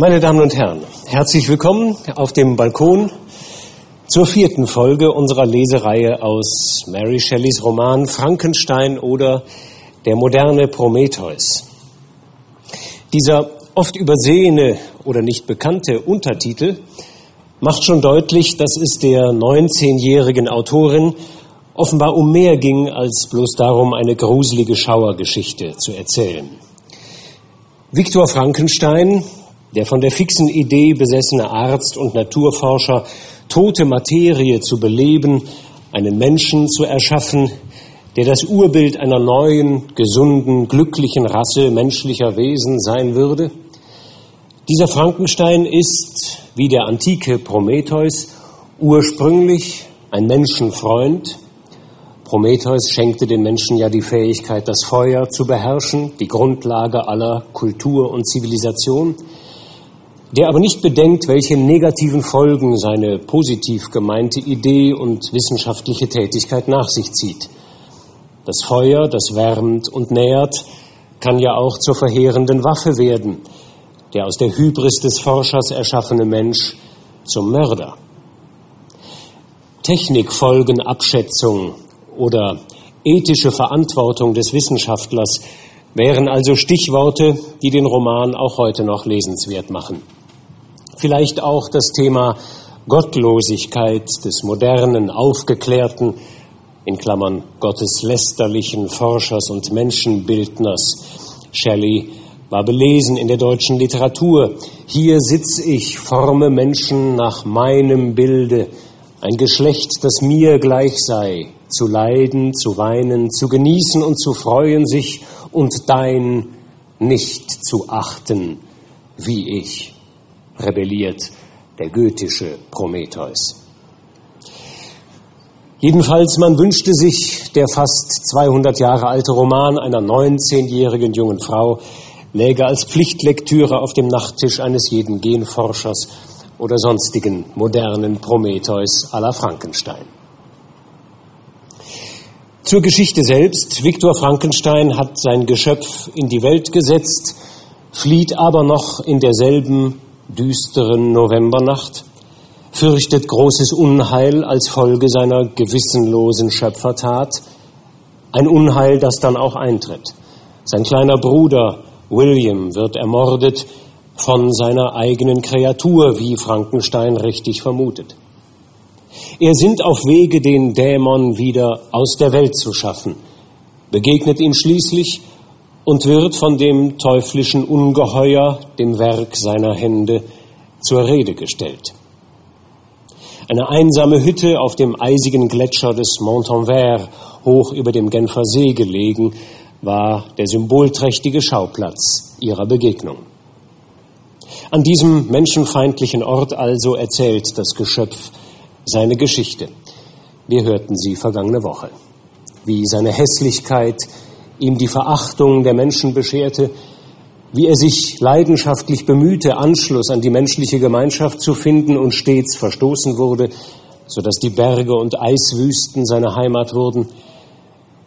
Meine Damen und Herren, herzlich willkommen auf dem Balkon zur vierten Folge unserer Lesereihe aus Mary Shelleys Roman Frankenstein oder Der moderne Prometheus. Dieser oft übersehene oder nicht bekannte Untertitel macht schon deutlich, dass es der 19-jährigen Autorin offenbar um mehr ging, als bloß darum, eine gruselige Schauergeschichte zu erzählen. Viktor Frankenstein, der von der fixen Idee besessene Arzt und Naturforscher, tote Materie zu beleben, einen Menschen zu erschaffen, der das Urbild einer neuen, gesunden, glücklichen Rasse menschlicher Wesen sein würde? Dieser Frankenstein ist, wie der antike Prometheus, ursprünglich ein Menschenfreund, Prometheus schenkte den Menschen ja die Fähigkeit, das Feuer zu beherrschen, die Grundlage aller Kultur und Zivilisation, der aber nicht bedenkt, welche negativen Folgen seine positiv gemeinte Idee und wissenschaftliche Tätigkeit nach sich zieht. Das Feuer, das wärmt und nährt, kann ja auch zur verheerenden Waffe werden, der aus der Hybris des Forschers erschaffene Mensch zum Mörder. Technikfolgenabschätzung oder ethische Verantwortung des Wissenschaftlers wären also Stichworte, die den Roman auch heute noch lesenswert machen. Vielleicht auch das Thema Gottlosigkeit des modernen, aufgeklärten, in Klammern gotteslästerlichen Forschers und Menschenbildners. Shelley war belesen in der deutschen Literatur. Hier sitz ich, forme Menschen nach meinem Bilde, ein Geschlecht, das mir gleich sei, zu leiden, zu weinen, zu genießen und zu freuen sich und dein nicht zu achten, wie ich, rebelliert der goethische Prometheus. Jedenfalls, man wünschte sich, der fast 200 Jahre alte Roman einer 19-jährigen jungen Frau läge als Pflichtlektüre auf dem Nachttisch eines jeden Genforschers oder sonstigen modernen Prometheus à la Frankenstein. Zur Geschichte selbst. Viktor Frankenstein hat sein Geschöpf in die Welt gesetzt, flieht aber noch in derselben düsteren Novembernacht, fürchtet großes Unheil als Folge seiner gewissenlosen Schöpfertat, ein Unheil, das dann auch eintritt. Sein kleiner Bruder William wird ermordet von seiner eigenen Kreatur, wie Frankenstein richtig vermutet. Er sind auf Wege, den Dämon wieder aus der Welt zu schaffen, begegnet ihm schließlich und wird von dem teuflischen Ungeheuer, dem Werk seiner Hände, zur Rede gestellt. Eine einsame Hütte auf dem eisigen Gletscher des Montanvert, hoch über dem Genfer See gelegen, war der symbolträchtige Schauplatz ihrer Begegnung. An diesem menschenfeindlichen Ort also erzählt das Geschöpf seine Geschichte. Wir hörten sie vergangene Woche. Wie seine Hässlichkeit ihm die Verachtung der Menschen bescherte, wie er sich leidenschaftlich bemühte, Anschluss an die menschliche Gemeinschaft zu finden und stets verstoßen wurde, so dass die Berge und Eiswüsten seine Heimat wurden,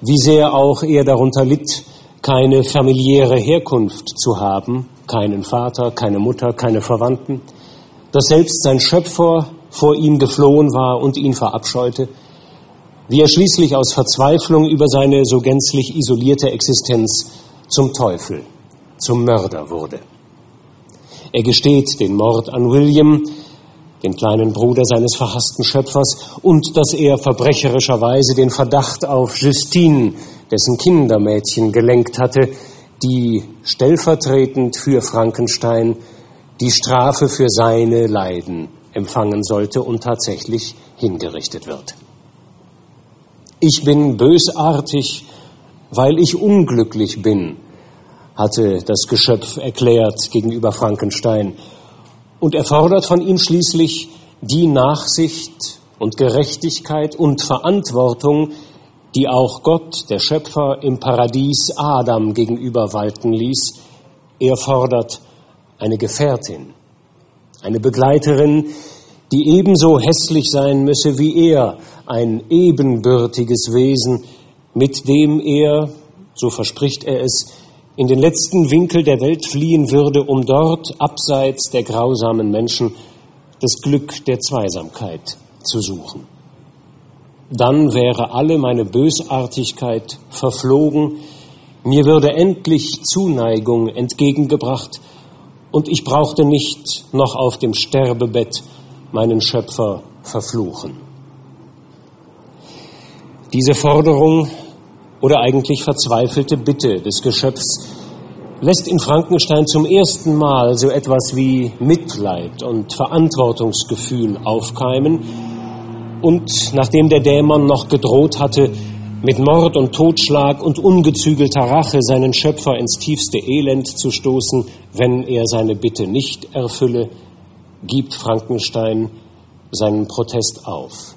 wie sehr auch er darunter litt, keine familiäre Herkunft zu haben, keinen Vater, keine Mutter, keine Verwandten, dass selbst sein Schöpfer vor ihm geflohen war und ihn verabscheute, wie er schließlich aus Verzweiflung über seine so gänzlich isolierte Existenz zum Teufel, zum Mörder wurde. Er gesteht den Mord an William, den kleinen Bruder seines verhassten Schöpfers, und dass er verbrecherischerweise den Verdacht auf Justine, dessen Kindermädchen, gelenkt hatte, die stellvertretend für Frankenstein die Strafe für seine Leiden empfangen sollte und tatsächlich hingerichtet wird. Ich bin bösartig, weil ich unglücklich bin, hatte das Geschöpf erklärt gegenüber Frankenstein und er fordert von ihm schließlich die Nachsicht und Gerechtigkeit und Verantwortung, die auch Gott, der Schöpfer, im Paradies Adam gegenüber walten ließ. Er fordert eine Gefährtin, eine Begleiterin, die ebenso hässlich sein müsse wie er, ein ebenbürtiges Wesen, mit dem er, so verspricht er es, in den letzten Winkel der Welt fliehen würde, um dort, abseits der grausamen Menschen, das Glück der Zweisamkeit zu suchen. Dann wäre alle meine Bösartigkeit verflogen, mir würde endlich Zuneigung entgegengebracht und ich brauchte nicht noch auf dem Sterbebett meinen Schöpfer verfluchen. Diese Forderung oder eigentlich verzweifelte Bitte des Geschöpfs lässt in Frankenstein zum ersten Mal so etwas wie Mitleid und Verantwortungsgefühl aufkeimen. Und nachdem der Dämon noch gedroht hatte, mit Mord und Totschlag und ungezügelter Rache seinen Schöpfer ins tiefste Elend zu stoßen, wenn er seine Bitte nicht erfülle, gibt Frankenstein seinen Protest auf.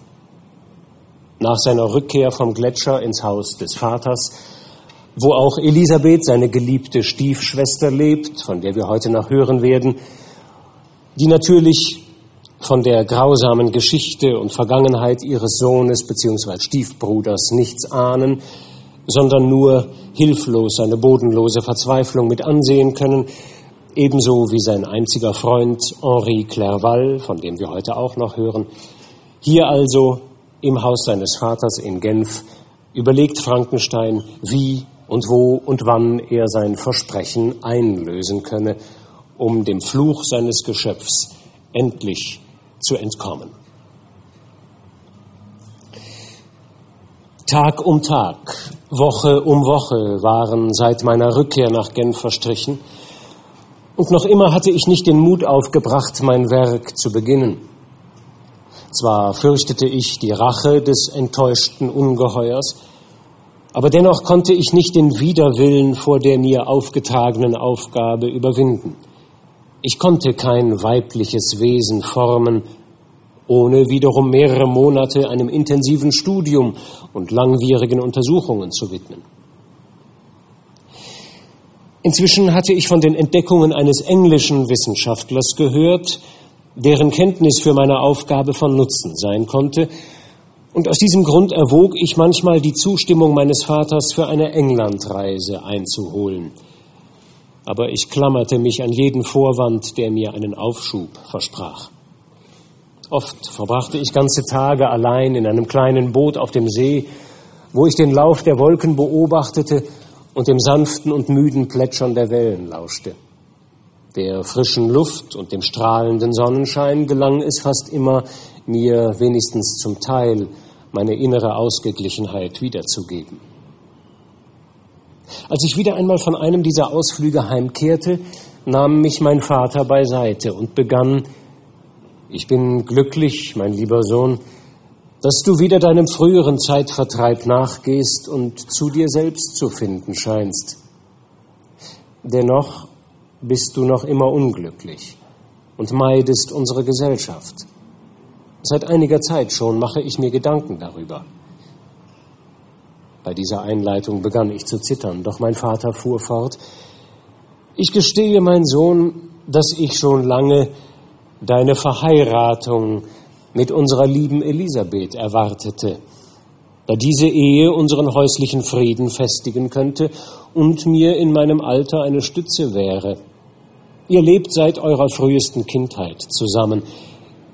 Nach seiner Rückkehr vom Gletscher ins Haus des Vaters, wo auch Elisabeth, seine geliebte Stiefschwester, lebt, von der wir heute noch hören werden, die natürlich von der grausamen Geschichte und Vergangenheit ihres Sohnes bzw. Stiefbruders nichts ahnen, sondern nur hilflos seine bodenlose Verzweiflung mit ansehen können, ebenso wie sein einziger Freund Henri Clerval, von dem wir heute auch noch hören. Hier also im Haus seines Vaters in Genf überlegt Frankenstein, wie und wo und wann er sein Versprechen einlösen könne, um dem Fluch seines Geschöpfs endlich zu entkommen. Tag um Tag, Woche um Woche waren seit meiner Rückkehr nach Genf verstrichen, und noch immer hatte ich nicht den Mut aufgebracht, mein Werk zu beginnen. Zwar fürchtete ich die Rache des enttäuschten Ungeheuers, aber dennoch konnte ich nicht den Widerwillen vor der mir aufgetragenen Aufgabe überwinden. Ich konnte kein weibliches Wesen formen, ohne wiederum mehrere Monate einem intensiven Studium und langwierigen Untersuchungen zu widmen. Inzwischen hatte ich von den Entdeckungen eines englischen Wissenschaftlers gehört, deren Kenntnis für meine Aufgabe von Nutzen sein konnte. Und aus diesem Grund erwog ich manchmal die Zustimmung meines Vaters für eine Englandreise einzuholen. Aber ich klammerte mich an jeden Vorwand, der mir einen Aufschub versprach. Oft verbrachte ich ganze Tage allein in einem kleinen Boot auf dem See, wo ich den Lauf der Wolken beobachtete und dem sanften und müden Plätschern der Wellen lauschte. Der frischen Luft und dem strahlenden Sonnenschein gelang es fast immer, mir wenigstens zum Teil meine innere Ausgeglichenheit wiederzugeben. Als ich wieder einmal von einem dieser Ausflüge heimkehrte, nahm mich mein Vater beiseite und begann, ich bin glücklich, mein lieber Sohn, dass du wieder deinem früheren Zeitvertreib nachgehst und zu dir selbst zu finden scheinst. Dennoch bist du noch immer unglücklich und meidest unsere Gesellschaft. Seit einiger Zeit schon mache ich mir Gedanken darüber. Bei dieser Einleitung begann ich zu zittern, doch mein Vater fuhr fort. Ich gestehe, mein Sohn, dass ich schon lange deine Verheiratung mit unserer lieben Elisabeth erwartete, da diese Ehe unseren häuslichen Frieden festigen könnte und mir in meinem Alter eine Stütze wäre. Ihr lebt seit eurer frühesten Kindheit zusammen.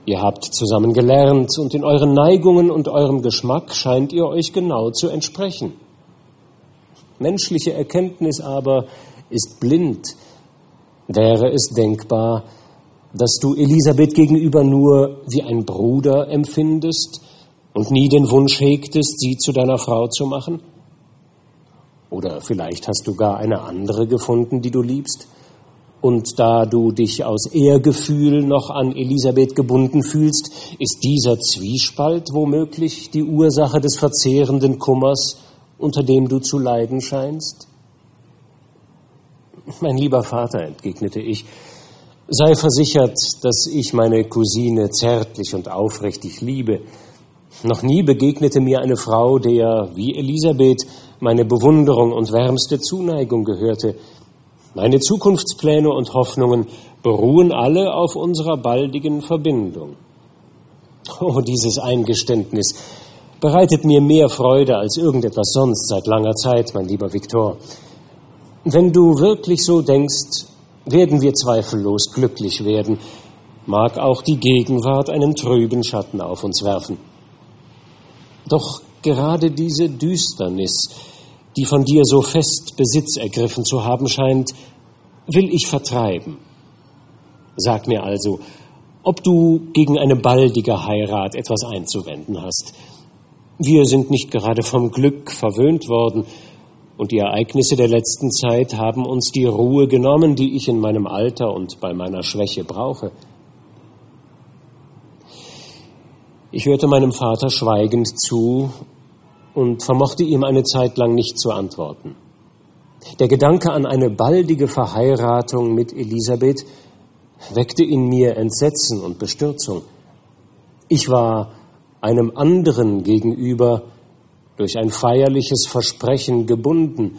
Ihr habt zusammen gelernt und in euren Neigungen und eurem Geschmack scheint ihr euch genau zu entsprechen. Menschliche Erkenntnis aber ist blind. Wäre es denkbar, dass du Elisabeth gegenüber nur wie ein Bruder empfindest und nie den Wunsch hegtest, sie zu deiner Frau zu machen? Oder vielleicht hast du gar eine andere gefunden, die du liebst? Und da du dich aus Ehrgefühl noch an Elisabeth gebunden fühlst, ist dieser Zwiespalt womöglich die Ursache des verzehrenden Kummers, unter dem du zu leiden scheinst? Mein lieber Vater, entgegnete ich, sei versichert, dass ich meine Cousine zärtlich und aufrichtig liebe. Noch nie begegnete mir eine Frau, der, wie Elisabeth, meine Bewunderung und wärmste Zuneigung gehörte. Meine Zukunftspläne und Hoffnungen beruhen alle auf unserer baldigen Verbindung. Oh, dieses Eingeständnis bereitet mir mehr Freude als irgendetwas sonst seit langer Zeit, mein lieber Viktor. Wenn du wirklich so denkst, werden wir zweifellos glücklich werden, mag auch die Gegenwart einen trüben Schatten auf uns werfen. Doch gerade diese Düsternis, die von dir so fest Besitz ergriffen zu haben scheint, will ich vertreiben. Sag mir also, ob du gegen eine baldige Heirat etwas einzuwenden hast. Wir sind nicht gerade vom Glück verwöhnt worden, und die Ereignisse der letzten Zeit haben uns die Ruhe genommen, die ich in meinem Alter und bei meiner Schwäche brauche. Ich hörte meinem Vater schweigend zu und vermochte ihm eine Zeit lang nicht zu antworten. Der Gedanke an eine baldige Verheiratung mit Elisabeth weckte in mir Entsetzen und Bestürzung. Ich war einem anderen gegenüber durch ein feierliches Versprechen gebunden,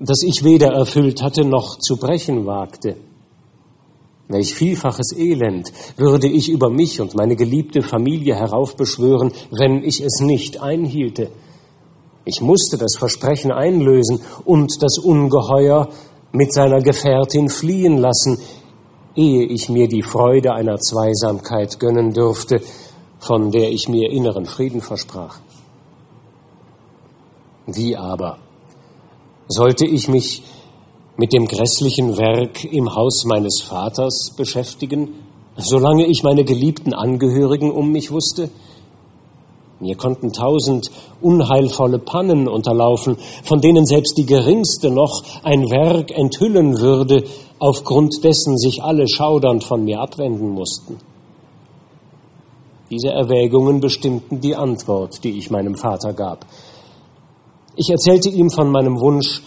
das ich weder erfüllt hatte noch zu brechen wagte. Welch vielfaches Elend würde ich über mich und meine geliebte Familie heraufbeschwören, wenn ich es nicht einhielte. Ich musste das Versprechen einlösen und das Ungeheuer mit seiner Gefährtin fliehen lassen, ehe ich mir die Freude einer Zweisamkeit gönnen dürfte, von der ich mir inneren Frieden versprach. Wie aber sollte ich mich mit dem grässlichen Werk im Haus meines Vaters beschäftigen, solange ich meine geliebten Angehörigen um mich wusste? Mir konnten tausend unheilvolle Pannen unterlaufen, von denen selbst die geringste noch ein Werk enthüllen würde, aufgrund dessen sich alle schaudernd von mir abwenden mussten. Diese Erwägungen bestimmten die Antwort, die ich meinem Vater gab. Ich erzählte ihm von meinem Wunsch,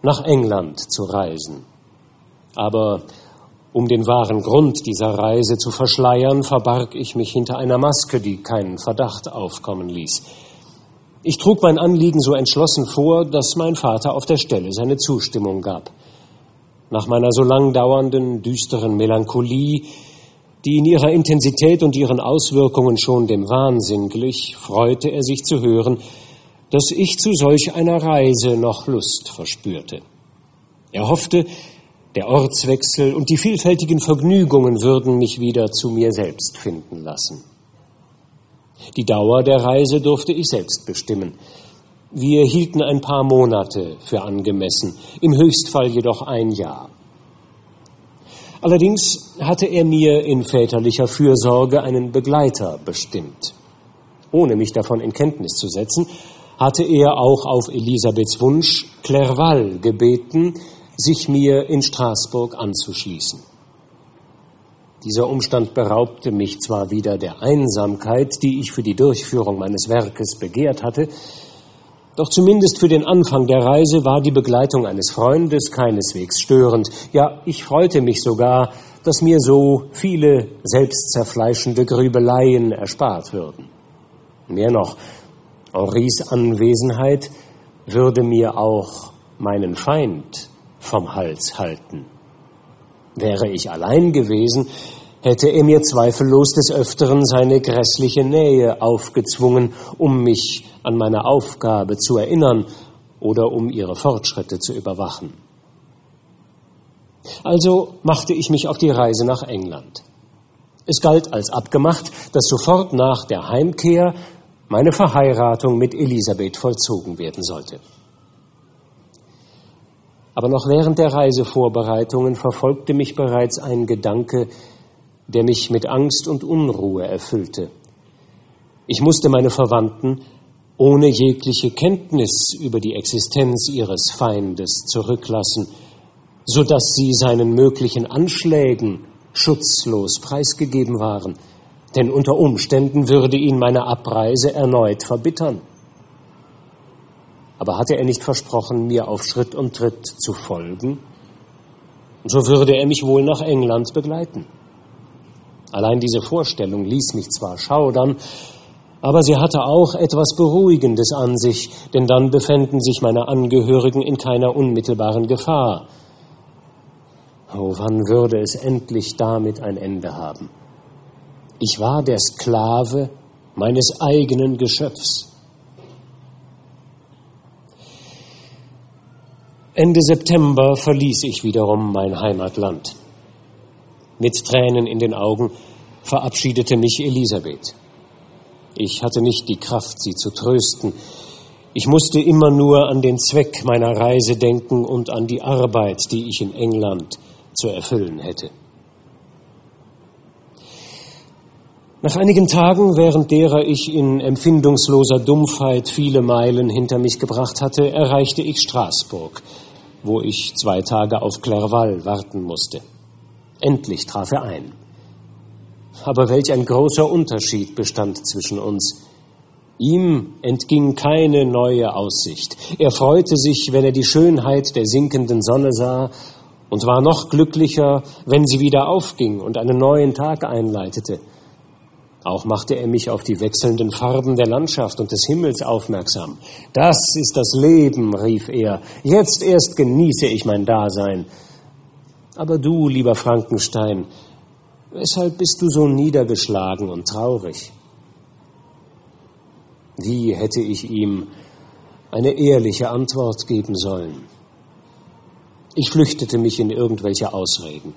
nach England zu reisen. Aber um den wahren Grund dieser Reise zu verschleiern, verbarg ich mich hinter einer Maske, die keinen Verdacht aufkommen ließ. Ich trug mein Anliegen so entschlossen vor, dass mein Vater auf der Stelle seine Zustimmung gab. Nach meiner so lang dauernden, düsteren Melancholie, die in ihrer Intensität und ihren Auswirkungen schon dem Wahnsinn glich, freute er sich zu hören, dass ich zu solch einer Reise noch Lust verspürte. Er hoffte, der Ortswechsel und die vielfältigen Vergnügungen würden mich wieder zu mir selbst finden lassen. Die Dauer der Reise durfte ich selbst bestimmen. Wir hielten ein paar Monate für angemessen, im Höchstfall jedoch ein Jahr. Allerdings hatte er mir in väterlicher Fürsorge einen Begleiter bestimmt. Ohne mich davon in Kenntnis zu setzen, hatte er auch auf Elisabeths Wunsch Clerval gebeten, sich mir in Straßburg anzuschließen. Dieser Umstand beraubte mich zwar wieder der Einsamkeit, die ich für die Durchführung meines Werkes begehrt hatte, doch zumindest für den Anfang der Reise war die Begleitung eines Freundes keineswegs störend. Ja, ich freute mich sogar, dass mir so viele selbstzerfleischende Grübeleien erspart würden. Mehr noch, Henris Anwesenheit würde mir auch meinen Feind vom Hals halten. Wäre ich allein gewesen, hätte er mir zweifellos des Öfteren seine grässliche Nähe aufgezwungen, um mich an meine Aufgabe zu erinnern oder um ihre Fortschritte zu überwachen. Also machte ich mich auf die Reise nach England. Es galt als abgemacht, dass sofort nach der Heimkehr meine Verheiratung mit Elisabeth vollzogen werden sollte. Aber noch während der Reisevorbereitungen verfolgte mich bereits ein Gedanke, der mich mit Angst und Unruhe erfüllte. Ich musste meine Verwandten ohne jegliche Kenntnis über die Existenz ihres Feindes zurücklassen, so dass sie seinen möglichen Anschlägen schutzlos preisgegeben waren, denn unter Umständen würde ihn meine Abreise erneut verbittern. Aber hatte er nicht versprochen, mir auf Schritt und Tritt zu folgen? So würde er mich wohl nach England begleiten. Allein diese Vorstellung ließ mich zwar schaudern, aber sie hatte auch etwas Beruhigendes an sich, denn dann befänden sich meine Angehörigen in keiner unmittelbaren Gefahr. Oh, wann würde es endlich damit ein Ende haben? Ich war der Sklave meines eigenen Geschöpfs. Ende September verließ ich wiederum mein Heimatland. Mit Tränen in den Augen verabschiedete mich Elisabeth. Ich hatte nicht die Kraft, sie zu trösten. Ich musste immer nur an den Zweck meiner Reise denken und an die Arbeit, die ich in England zu erfüllen hätte. Nach einigen Tagen, während derer ich in empfindungsloser Dumpfheit viele Meilen hinter mich gebracht hatte, erreichte ich Straßburg, wo ich zwei Tage auf Clerval warten musste. Endlich traf er ein. Aber welch ein großer Unterschied bestand zwischen uns. Ihm entging keine neue Aussicht. Er freute sich, wenn er die Schönheit der sinkenden Sonne sah, und war noch glücklicher, wenn sie wieder aufging und einen neuen Tag einleitete. Auch machte er mich auf die wechselnden Farben der Landschaft und des Himmels aufmerksam. Das ist das Leben, rief er. Jetzt erst genieße ich mein Dasein. Aber du, lieber Frankenstein, weshalb bist du so niedergeschlagen und traurig? Wie hätte ich ihm eine ehrliche Antwort geben sollen? Ich flüchtete mich in irgendwelche Ausreden.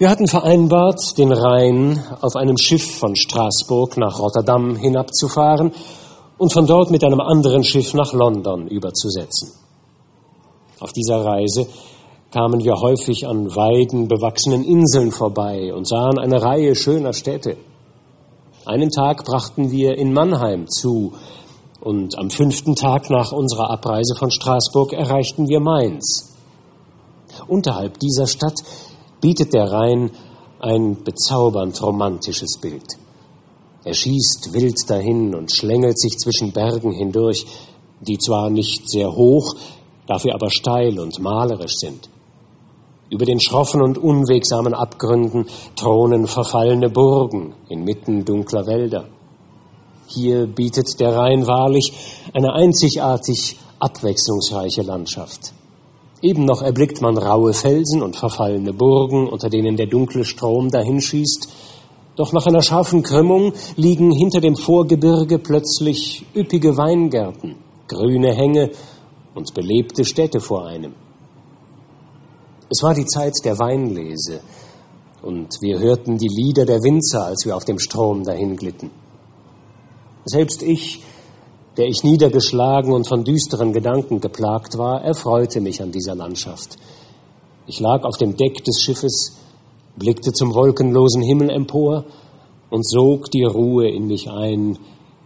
Wir hatten vereinbart, den Rhein auf einem Schiff von Straßburg nach Rotterdam hinabzufahren und von dort mit einem anderen Schiff nach London überzusetzen. Auf dieser Reise kamen wir häufig an weidenbewachsenen Inseln vorbei und sahen eine Reihe schöner Städte. Einen Tag brachten wir in Mannheim zu und am fünften Tag nach unserer Abreise von Straßburg erreichten wir Mainz. Unterhalb dieser Stadt bietet der Rhein ein bezaubernd romantisches Bild. Er schießt wild dahin und schlängelt sich zwischen Bergen hindurch, die zwar nicht sehr hoch, dafür aber steil und malerisch sind. Über den schroffen und unwegsamen Abgründen thronen verfallene Burgen inmitten dunkler Wälder. Hier bietet der Rhein wahrlich eine einzigartig abwechslungsreiche Landschaft. Eben noch erblickt man raue Felsen und verfallene Burgen, unter denen der dunkle Strom dahinschießt. Doch nach einer scharfen Krümmung liegen hinter dem Vorgebirge plötzlich üppige Weingärten, grüne Hänge und belebte Städte vor einem. Es war die Zeit der Weinlese, und wir hörten die Lieder der Winzer, als wir auf dem Strom dahin glitten. Selbst ich der ich niedergeschlagen und von düsteren Gedanken geplagt war, erfreute mich an dieser Landschaft. Ich lag auf dem Deck des Schiffes, blickte zum wolkenlosen Himmel empor und sog die Ruhe in mich ein,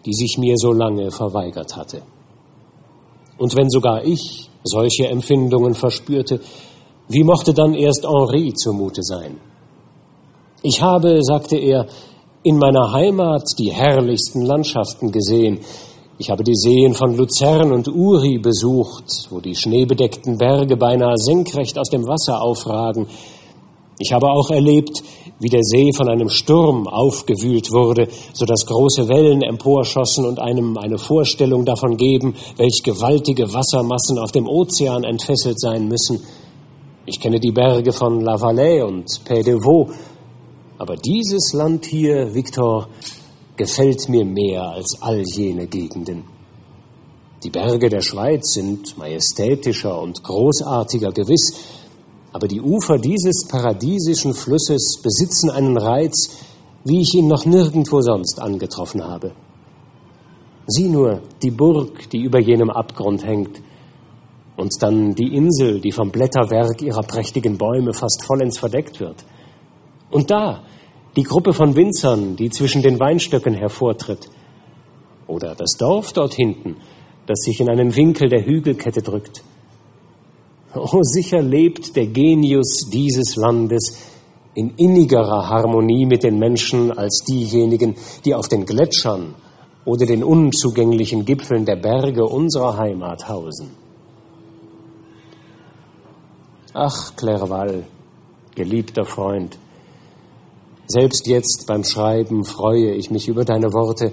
die sich mir so lange verweigert hatte. Und wenn sogar ich solche Empfindungen verspürte, wie mochte dann erst Henri zumute sein? Ich habe, sagte er, in meiner Heimat die herrlichsten Landschaften gesehen, ich habe die Seen von Luzern und Uri besucht, wo die schneebedeckten Berge beinahe senkrecht aus dem Wasser aufragen. Ich habe auch erlebt, wie der See von einem Sturm aufgewühlt wurde, so dass große Wellen emporschossen und einem eine Vorstellung davon geben, welch gewaltige Wassermassen auf dem Ozean entfesselt sein müssen. Ich kenne die Berge von La Valais und Pays de Vaux, aber dieses Land hier, Victor, gefällt mir mehr als all jene Gegenden. Die Berge der Schweiz sind majestätischer und großartiger gewiss, aber die Ufer dieses paradiesischen Flusses besitzen einen Reiz, wie ich ihn noch nirgendwo sonst angetroffen habe. Sieh nur die Burg, die über jenem Abgrund hängt, und dann die Insel, die vom Blätterwerk ihrer prächtigen Bäume fast vollends verdeckt wird. Und da, die Gruppe von Winzern, die zwischen den Weinstöcken hervortritt, oder das Dorf dort hinten, das sich in einen Winkel der Hügelkette drückt. Oh, sicher lebt der Genius dieses Landes in innigerer Harmonie mit den Menschen als diejenigen, die auf den Gletschern oder den unzugänglichen Gipfeln der Berge unserer Heimat hausen. Ach, Clerval, geliebter Freund, selbst jetzt beim Schreiben freue ich mich über deine Worte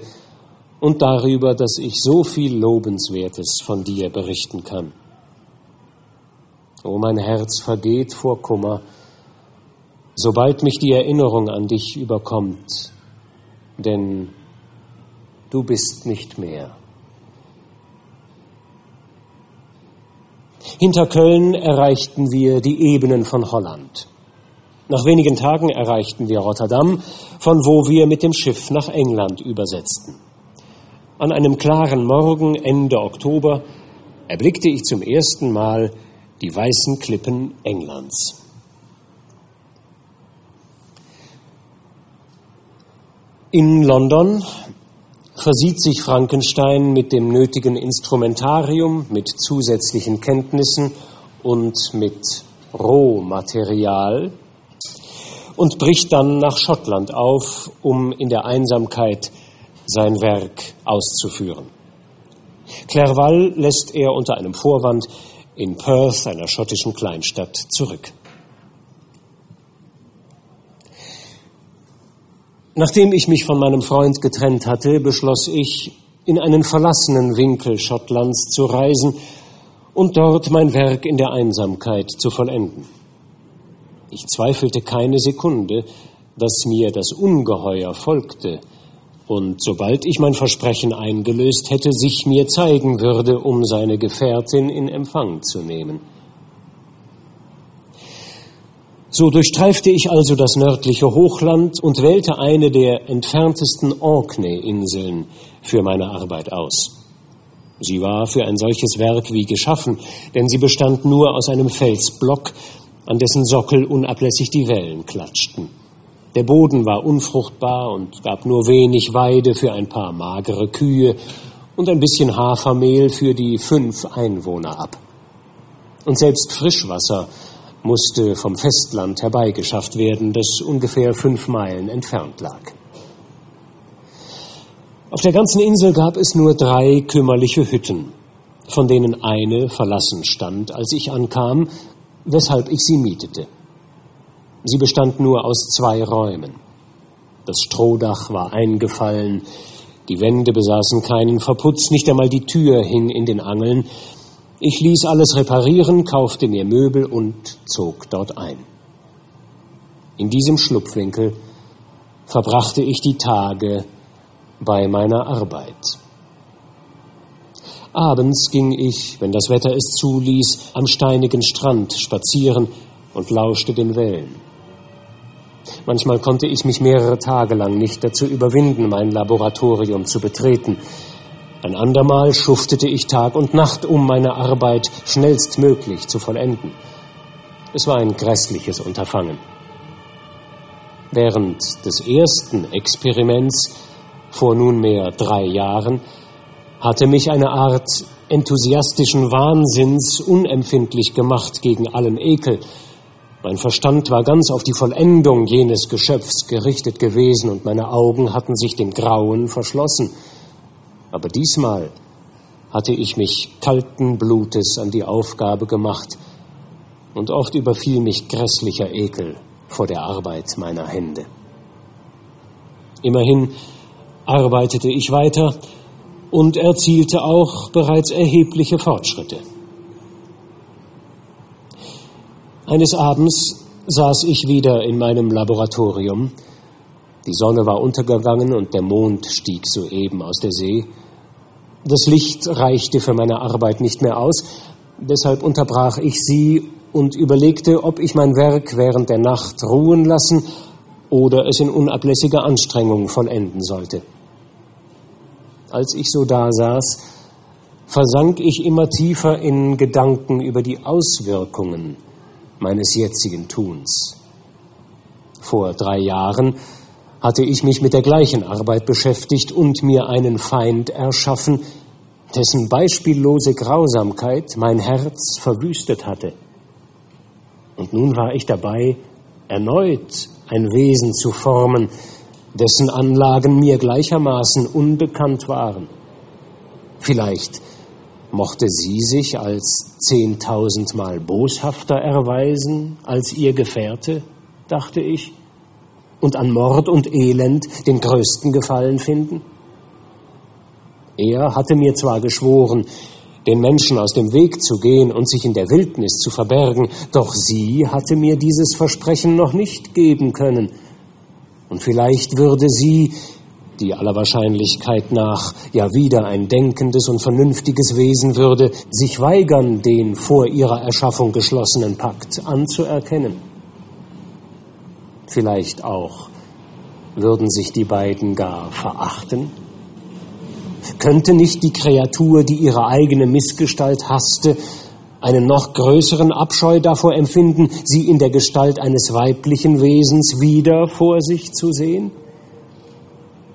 und darüber, dass ich so viel Lobenswertes von dir berichten kann. O mein Herz vergeht vor Kummer, sobald mich die Erinnerung an dich überkommt, denn du bist nicht mehr. Hinter Köln erreichten wir die Ebenen von Holland. Nach wenigen Tagen erreichten wir Rotterdam, von wo wir mit dem Schiff nach England übersetzten. An einem klaren Morgen Ende Oktober erblickte ich zum ersten Mal die weißen Klippen Englands. In London versieht sich Frankenstein mit dem nötigen Instrumentarium, mit zusätzlichen Kenntnissen und mit Rohmaterial und bricht dann nach Schottland auf, um in der Einsamkeit sein Werk auszuführen. Clerval lässt er unter einem Vorwand in Perth, einer schottischen Kleinstadt, zurück. Nachdem ich mich von meinem Freund getrennt hatte, beschloss ich, in einen verlassenen Winkel Schottlands zu reisen und dort mein Werk in der Einsamkeit zu vollenden. Ich zweifelte keine Sekunde, dass mir das Ungeheuer folgte und sobald ich mein Versprechen eingelöst hätte, sich mir zeigen würde, um seine Gefährtin in Empfang zu nehmen. So durchstreifte ich also das nördliche Hochland und wählte eine der entferntesten Orkney-Inseln für meine Arbeit aus. Sie war für ein solches Werk wie geschaffen, denn sie bestand nur aus einem Felsblock, an dessen Sockel unablässig die Wellen klatschten. Der Boden war unfruchtbar und gab nur wenig Weide für ein paar magere Kühe und ein bisschen Hafermehl für die fünf Einwohner ab. Und selbst Frischwasser musste vom Festland herbeigeschafft werden, das ungefähr fünf Meilen entfernt lag. Auf der ganzen Insel gab es nur drei kümmerliche Hütten, von denen eine verlassen stand, als ich ankam, weshalb ich sie mietete. Sie bestand nur aus zwei Räumen. Das Strohdach war eingefallen, die Wände besaßen keinen Verputz, nicht einmal die Tür hing in den Angeln, ich ließ alles reparieren, kaufte mir Möbel und zog dort ein. In diesem Schlupfwinkel verbrachte ich die Tage bei meiner Arbeit. Abends ging ich, wenn das Wetter es zuließ, am steinigen Strand spazieren und lauschte den Wellen. Manchmal konnte ich mich mehrere Tage lang nicht dazu überwinden, mein Laboratorium zu betreten. Ein andermal schuftete ich Tag und Nacht, um meine Arbeit schnellstmöglich zu vollenden. Es war ein grässliches Unterfangen. Während des ersten Experiments vor nunmehr drei Jahren hatte mich eine Art enthusiastischen Wahnsinns unempfindlich gemacht gegen allen Ekel. Mein Verstand war ganz auf die Vollendung jenes Geschöpfs gerichtet gewesen und meine Augen hatten sich dem Grauen verschlossen. Aber diesmal hatte ich mich kalten Blutes an die Aufgabe gemacht und oft überfiel mich grässlicher Ekel vor der Arbeit meiner Hände. Immerhin arbeitete ich weiter und erzielte auch bereits erhebliche Fortschritte. Eines Abends saß ich wieder in meinem Laboratorium. Die Sonne war untergegangen und der Mond stieg soeben aus der See. Das Licht reichte für meine Arbeit nicht mehr aus, deshalb unterbrach ich sie und überlegte, ob ich mein Werk während der Nacht ruhen lassen oder es in unablässiger Anstrengung vollenden sollte. Als ich so dasaß, versank ich immer tiefer in Gedanken über die Auswirkungen meines jetzigen Tuns. Vor drei Jahren hatte ich mich mit der gleichen Arbeit beschäftigt und mir einen Feind erschaffen, dessen beispiellose Grausamkeit mein Herz verwüstet hatte. Und nun war ich dabei, erneut ein Wesen zu formen, dessen Anlagen mir gleichermaßen unbekannt waren. Vielleicht mochte sie sich als zehntausendmal boshafter erweisen als ihr Gefährte, dachte ich und an Mord und Elend den größten Gefallen finden? Er hatte mir zwar geschworen, den Menschen aus dem Weg zu gehen und sich in der Wildnis zu verbergen, doch sie hatte mir dieses Versprechen noch nicht geben können. Und vielleicht würde sie, die aller Wahrscheinlichkeit nach ja wieder ein denkendes und vernünftiges Wesen würde, sich weigern, den vor ihrer Erschaffung geschlossenen Pakt anzuerkennen. Vielleicht auch würden sich die beiden gar verachten? Könnte nicht die Kreatur, die ihre eigene Missgestalt hasste, einen noch größeren Abscheu davor empfinden, sie in der Gestalt eines weiblichen Wesens wieder vor sich zu sehen?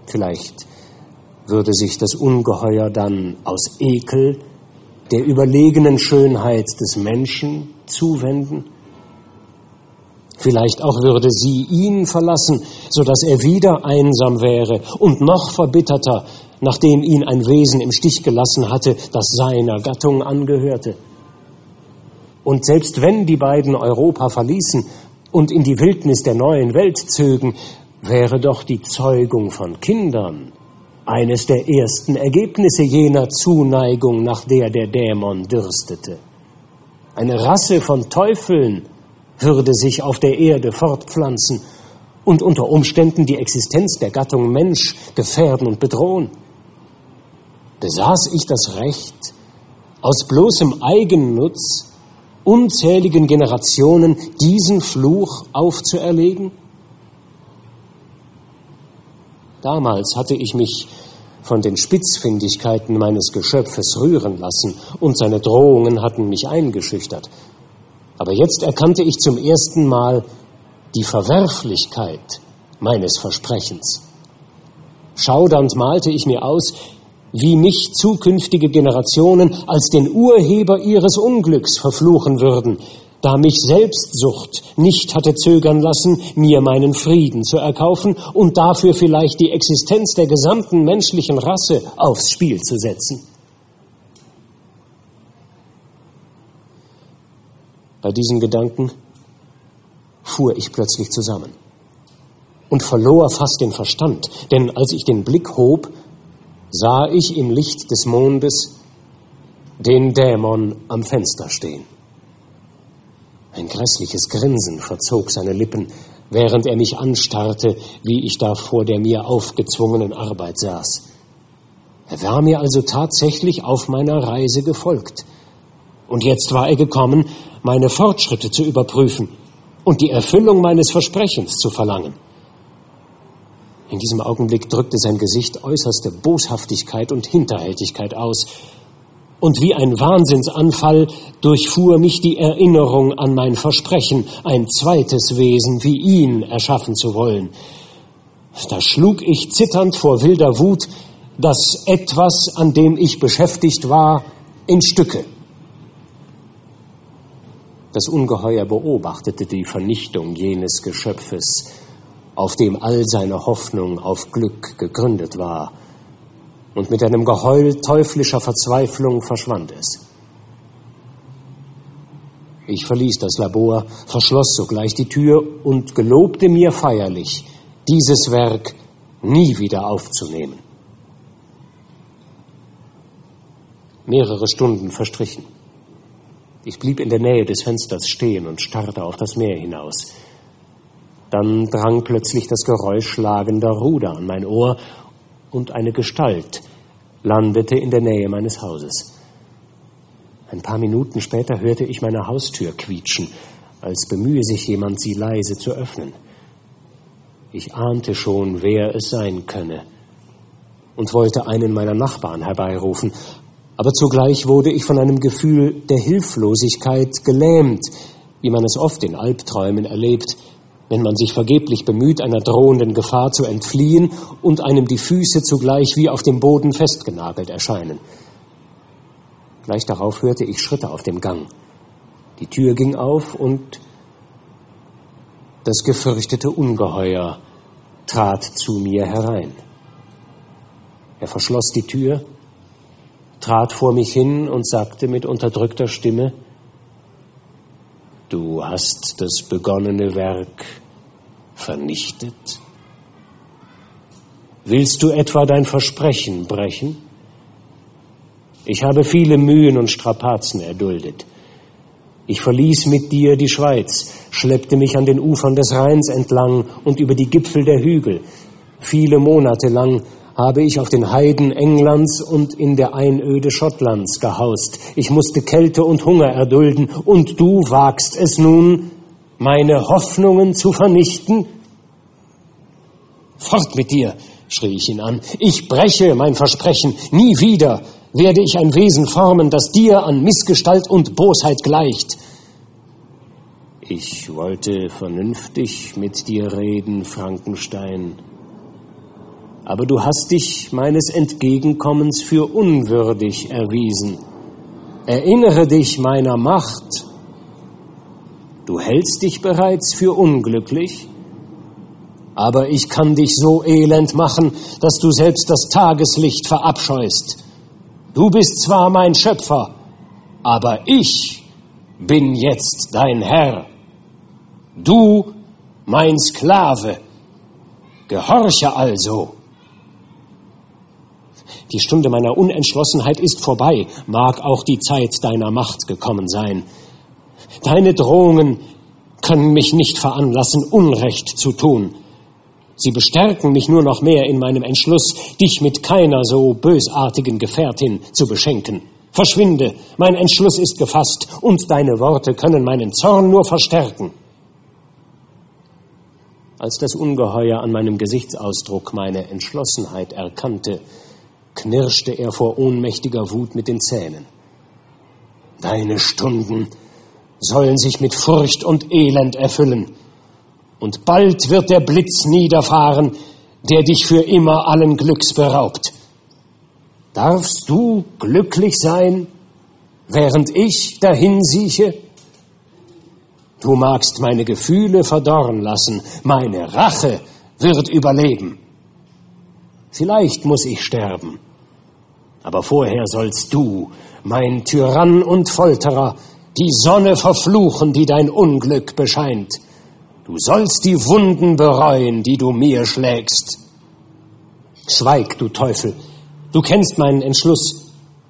Vielleicht würde sich das Ungeheuer dann aus Ekel der überlegenen Schönheit des Menschen zuwenden? Vielleicht auch würde sie ihn verlassen, so dass er wieder einsam wäre und noch verbitterter, nachdem ihn ein Wesen im Stich gelassen hatte, das seiner Gattung angehörte. Und selbst wenn die beiden Europa verließen und in die Wildnis der neuen Welt zögen, wäre doch die Zeugung von Kindern eines der ersten Ergebnisse jener Zuneigung, nach der der Dämon dürstete. Eine Rasse von Teufeln würde sich auf der Erde fortpflanzen und unter Umständen die Existenz der Gattung Mensch gefährden und bedrohen. Besaß ich das Recht, aus bloßem Eigennutz unzähligen Generationen diesen Fluch aufzuerlegen? Damals hatte ich mich von den Spitzfindigkeiten meines Geschöpfes rühren lassen, und seine Drohungen hatten mich eingeschüchtert. Aber jetzt erkannte ich zum ersten Mal die Verwerflichkeit meines Versprechens. Schaudernd malte ich mir aus, wie mich zukünftige Generationen als den Urheber ihres Unglücks verfluchen würden, da mich Selbstsucht nicht hatte zögern lassen, mir meinen Frieden zu erkaufen und dafür vielleicht die Existenz der gesamten menschlichen Rasse aufs Spiel zu setzen. Bei diesen Gedanken fuhr ich plötzlich zusammen und verlor fast den Verstand, denn als ich den Blick hob, sah ich im Licht des Mondes den Dämon am Fenster stehen. Ein grässliches Grinsen verzog seine Lippen, während er mich anstarrte, wie ich da vor der mir aufgezwungenen Arbeit saß. Er war mir also tatsächlich auf meiner Reise gefolgt. Und jetzt war er gekommen, meine Fortschritte zu überprüfen und die Erfüllung meines Versprechens zu verlangen. In diesem Augenblick drückte sein Gesicht äußerste Boshaftigkeit und Hinterhältigkeit aus, und wie ein Wahnsinnsanfall durchfuhr mich die Erinnerung an mein Versprechen, ein zweites Wesen wie ihn erschaffen zu wollen. Da schlug ich zitternd vor wilder Wut das etwas, an dem ich beschäftigt war, in Stücke. Das Ungeheuer beobachtete die Vernichtung jenes Geschöpfes, auf dem all seine Hoffnung auf Glück gegründet war, und mit einem Geheul teuflischer Verzweiflung verschwand es. Ich verließ das Labor, verschloss sogleich die Tür und gelobte mir feierlich, dieses Werk nie wieder aufzunehmen. Mehrere Stunden verstrichen. Ich blieb in der Nähe des Fensters stehen und starrte auf das Meer hinaus. Dann drang plötzlich das Geräusch schlagender Ruder an mein Ohr und eine Gestalt landete in der Nähe meines Hauses. Ein paar Minuten später hörte ich meine Haustür quietschen, als bemühe sich jemand, sie leise zu öffnen. Ich ahnte schon, wer es sein könne und wollte einen meiner Nachbarn herbeirufen, aber zugleich wurde ich von einem Gefühl der Hilflosigkeit gelähmt, wie man es oft in Albträumen erlebt, wenn man sich vergeblich bemüht, einer drohenden Gefahr zu entfliehen und einem die Füße zugleich wie auf dem Boden festgenagelt erscheinen. Gleich darauf hörte ich Schritte auf dem Gang. Die Tür ging auf und das gefürchtete Ungeheuer trat zu mir herein. Er verschloss die Tür trat vor mich hin und sagte mit unterdrückter Stimme, Du hast das begonnene Werk vernichtet? Willst du etwa dein Versprechen brechen? Ich habe viele Mühen und Strapazen erduldet. Ich verließ mit dir die Schweiz, schleppte mich an den Ufern des Rheins entlang und über die Gipfel der Hügel, Viele Monate lang habe ich auf den Heiden Englands und in der Einöde Schottlands gehaust. Ich musste Kälte und Hunger erdulden, und du wagst es nun, meine Hoffnungen zu vernichten? Fort mit dir, schrie ich ihn an. Ich breche mein Versprechen. Nie wieder werde ich ein Wesen formen, das dir an Missgestalt und Bosheit gleicht. Ich wollte vernünftig mit dir reden, Frankenstein, aber du hast dich meines Entgegenkommens für unwürdig erwiesen. Erinnere dich meiner Macht. Du hältst dich bereits für unglücklich, aber ich kann dich so elend machen, dass du selbst das Tageslicht verabscheust. Du bist zwar mein Schöpfer, aber ich bin jetzt dein Herr. Du mein Sklave. Gehorche also. Die Stunde meiner Unentschlossenheit ist vorbei, mag auch die Zeit deiner Macht gekommen sein. Deine Drohungen können mich nicht veranlassen, Unrecht zu tun. Sie bestärken mich nur noch mehr in meinem Entschluss, dich mit keiner so bösartigen Gefährtin zu beschenken. Verschwinde, mein Entschluss ist gefasst, und deine Worte können meinen Zorn nur verstärken. Als das Ungeheuer an meinem Gesichtsausdruck meine Entschlossenheit erkannte, knirschte er vor ohnmächtiger Wut mit den Zähnen. Deine Stunden sollen sich mit Furcht und Elend erfüllen, und bald wird der Blitz niederfahren, der dich für immer allen Glücks beraubt. Darfst du glücklich sein, während ich dahin sieche? Du magst meine Gefühle verdorren lassen, meine Rache wird überleben. Vielleicht muss ich sterben, aber vorher sollst du, mein Tyrann und Folterer, die Sonne verfluchen, die dein Unglück bescheint. Du sollst die Wunden bereuen, die du mir schlägst. Schweig, du Teufel, du kennst meinen Entschluss,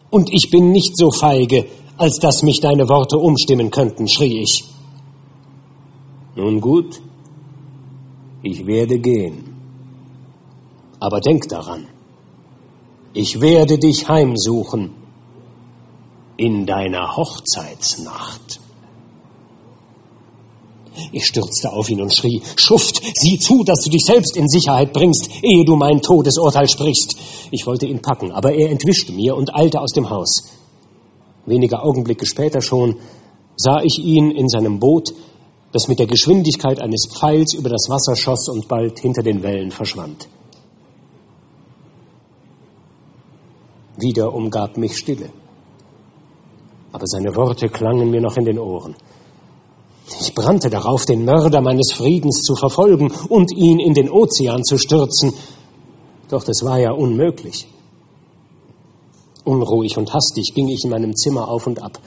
und ich bin nicht so feige, als dass mich deine Worte umstimmen könnten, schrie ich. Nun gut, ich werde gehen. Aber denk daran, ich werde dich heimsuchen in deiner Hochzeitsnacht. Ich stürzte auf ihn und schrie, Schuft, sieh zu, dass du dich selbst in Sicherheit bringst, ehe du mein Todesurteil sprichst. Ich wollte ihn packen, aber er entwischte mir und eilte aus dem Haus. Wenige Augenblicke später schon sah ich ihn in seinem Boot, das mit der Geschwindigkeit eines Pfeils über das Wasser schoss und bald hinter den Wellen verschwand. Wieder umgab mich Stille. Aber seine Worte klangen mir noch in den Ohren. Ich brannte darauf, den Mörder meines Friedens zu verfolgen und ihn in den Ozean zu stürzen. Doch das war ja unmöglich. Unruhig und hastig ging ich in meinem Zimmer auf und ab.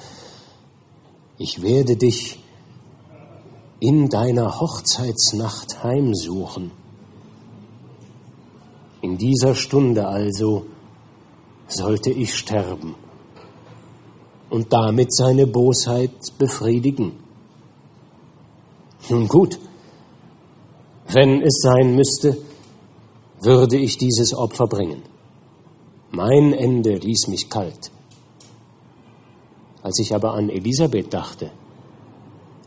Ich werde dich in deiner Hochzeitsnacht heimsuchen. In dieser Stunde also sollte ich sterben und damit seine Bosheit befriedigen. Nun gut, wenn es sein müsste, würde ich dieses Opfer bringen. Mein Ende ließ mich kalt. Als ich aber an Elisabeth dachte,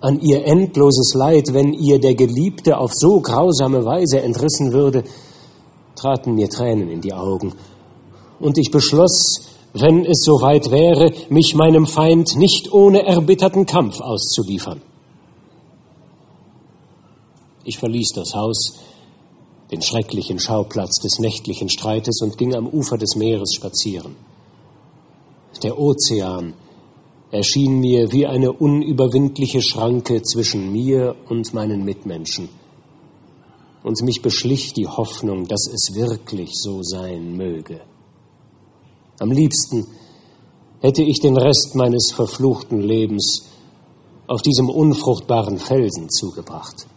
an ihr endloses Leid, wenn ihr der Geliebte auf so grausame Weise entrissen würde, traten mir Tränen in die Augen und ich beschloss, wenn es soweit wäre, mich meinem Feind nicht ohne erbitterten Kampf auszuliefern. Ich verließ das Haus, den schrecklichen Schauplatz des nächtlichen Streites und ging am Ufer des Meeres spazieren. Der Ozean erschien mir wie eine unüberwindliche Schranke zwischen mir und meinen Mitmenschen. Und mich beschlich die Hoffnung, dass es wirklich so sein möge. Am liebsten hätte ich den Rest meines verfluchten Lebens auf diesem unfruchtbaren Felsen zugebracht.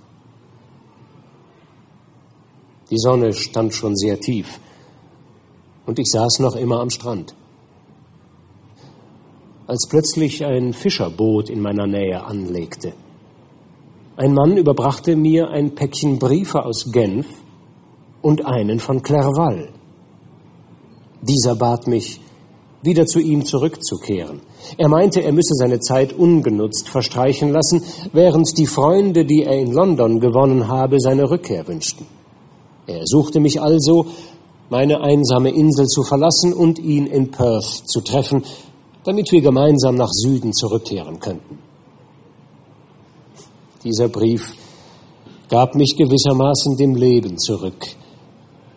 Die Sonne stand schon sehr tief und ich saß noch immer am Strand. Als plötzlich ein Fischerboot in meiner Nähe anlegte. Ein Mann überbrachte mir ein Päckchen Briefe aus Genf und einen von Clerval. Dieser bat mich, wieder zu ihm zurückzukehren. Er meinte, er müsse seine Zeit ungenutzt verstreichen lassen, während die Freunde, die er in London gewonnen habe, seine Rückkehr wünschten. Er ersuchte mich also, meine einsame Insel zu verlassen und ihn in Perth zu treffen, damit wir gemeinsam nach Süden zurückkehren könnten. Dieser Brief gab mich gewissermaßen dem Leben zurück,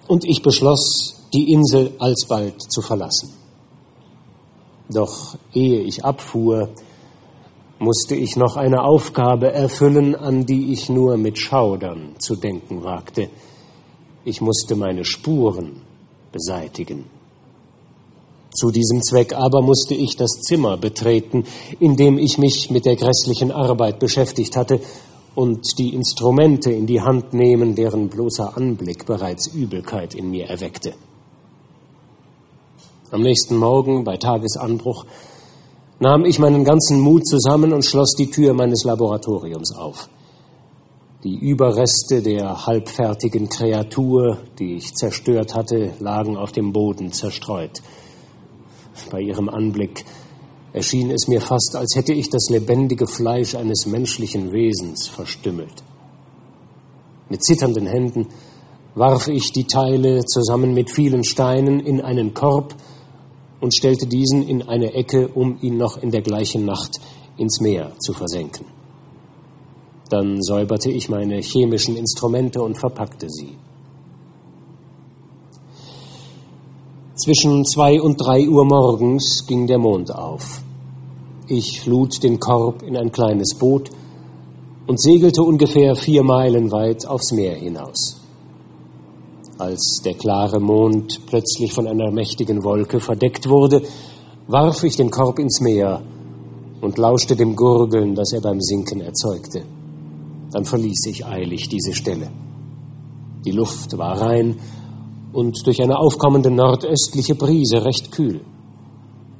und ich beschloss, die Insel alsbald zu verlassen. Doch ehe ich abfuhr, musste ich noch eine Aufgabe erfüllen, an die ich nur mit Schaudern zu denken wagte. Ich musste meine Spuren beseitigen. Zu diesem Zweck aber musste ich das Zimmer betreten, in dem ich mich mit der grässlichen Arbeit beschäftigt hatte, und die Instrumente in die Hand nehmen, deren bloßer Anblick bereits Übelkeit in mir erweckte. Am nächsten Morgen bei Tagesanbruch nahm ich meinen ganzen Mut zusammen und schloss die Tür meines Laboratoriums auf. Die Überreste der halbfertigen Kreatur, die ich zerstört hatte, lagen auf dem Boden zerstreut. Bei ihrem Anblick erschien es mir fast, als hätte ich das lebendige Fleisch eines menschlichen Wesens verstümmelt. Mit zitternden Händen warf ich die Teile zusammen mit vielen Steinen in einen Korb und stellte diesen in eine Ecke, um ihn noch in der gleichen Nacht ins Meer zu versenken. Dann säuberte ich meine chemischen Instrumente und verpackte sie. Zwischen zwei und drei Uhr morgens ging der Mond auf. Ich lud den Korb in ein kleines Boot und segelte ungefähr vier Meilen weit aufs Meer hinaus. Als der klare Mond plötzlich von einer mächtigen Wolke verdeckt wurde, warf ich den Korb ins Meer und lauschte dem Gurgeln, das er beim Sinken erzeugte. Dann verließ ich eilig diese Stelle. Die Luft war rein und durch eine aufkommende nordöstliche Brise recht kühl.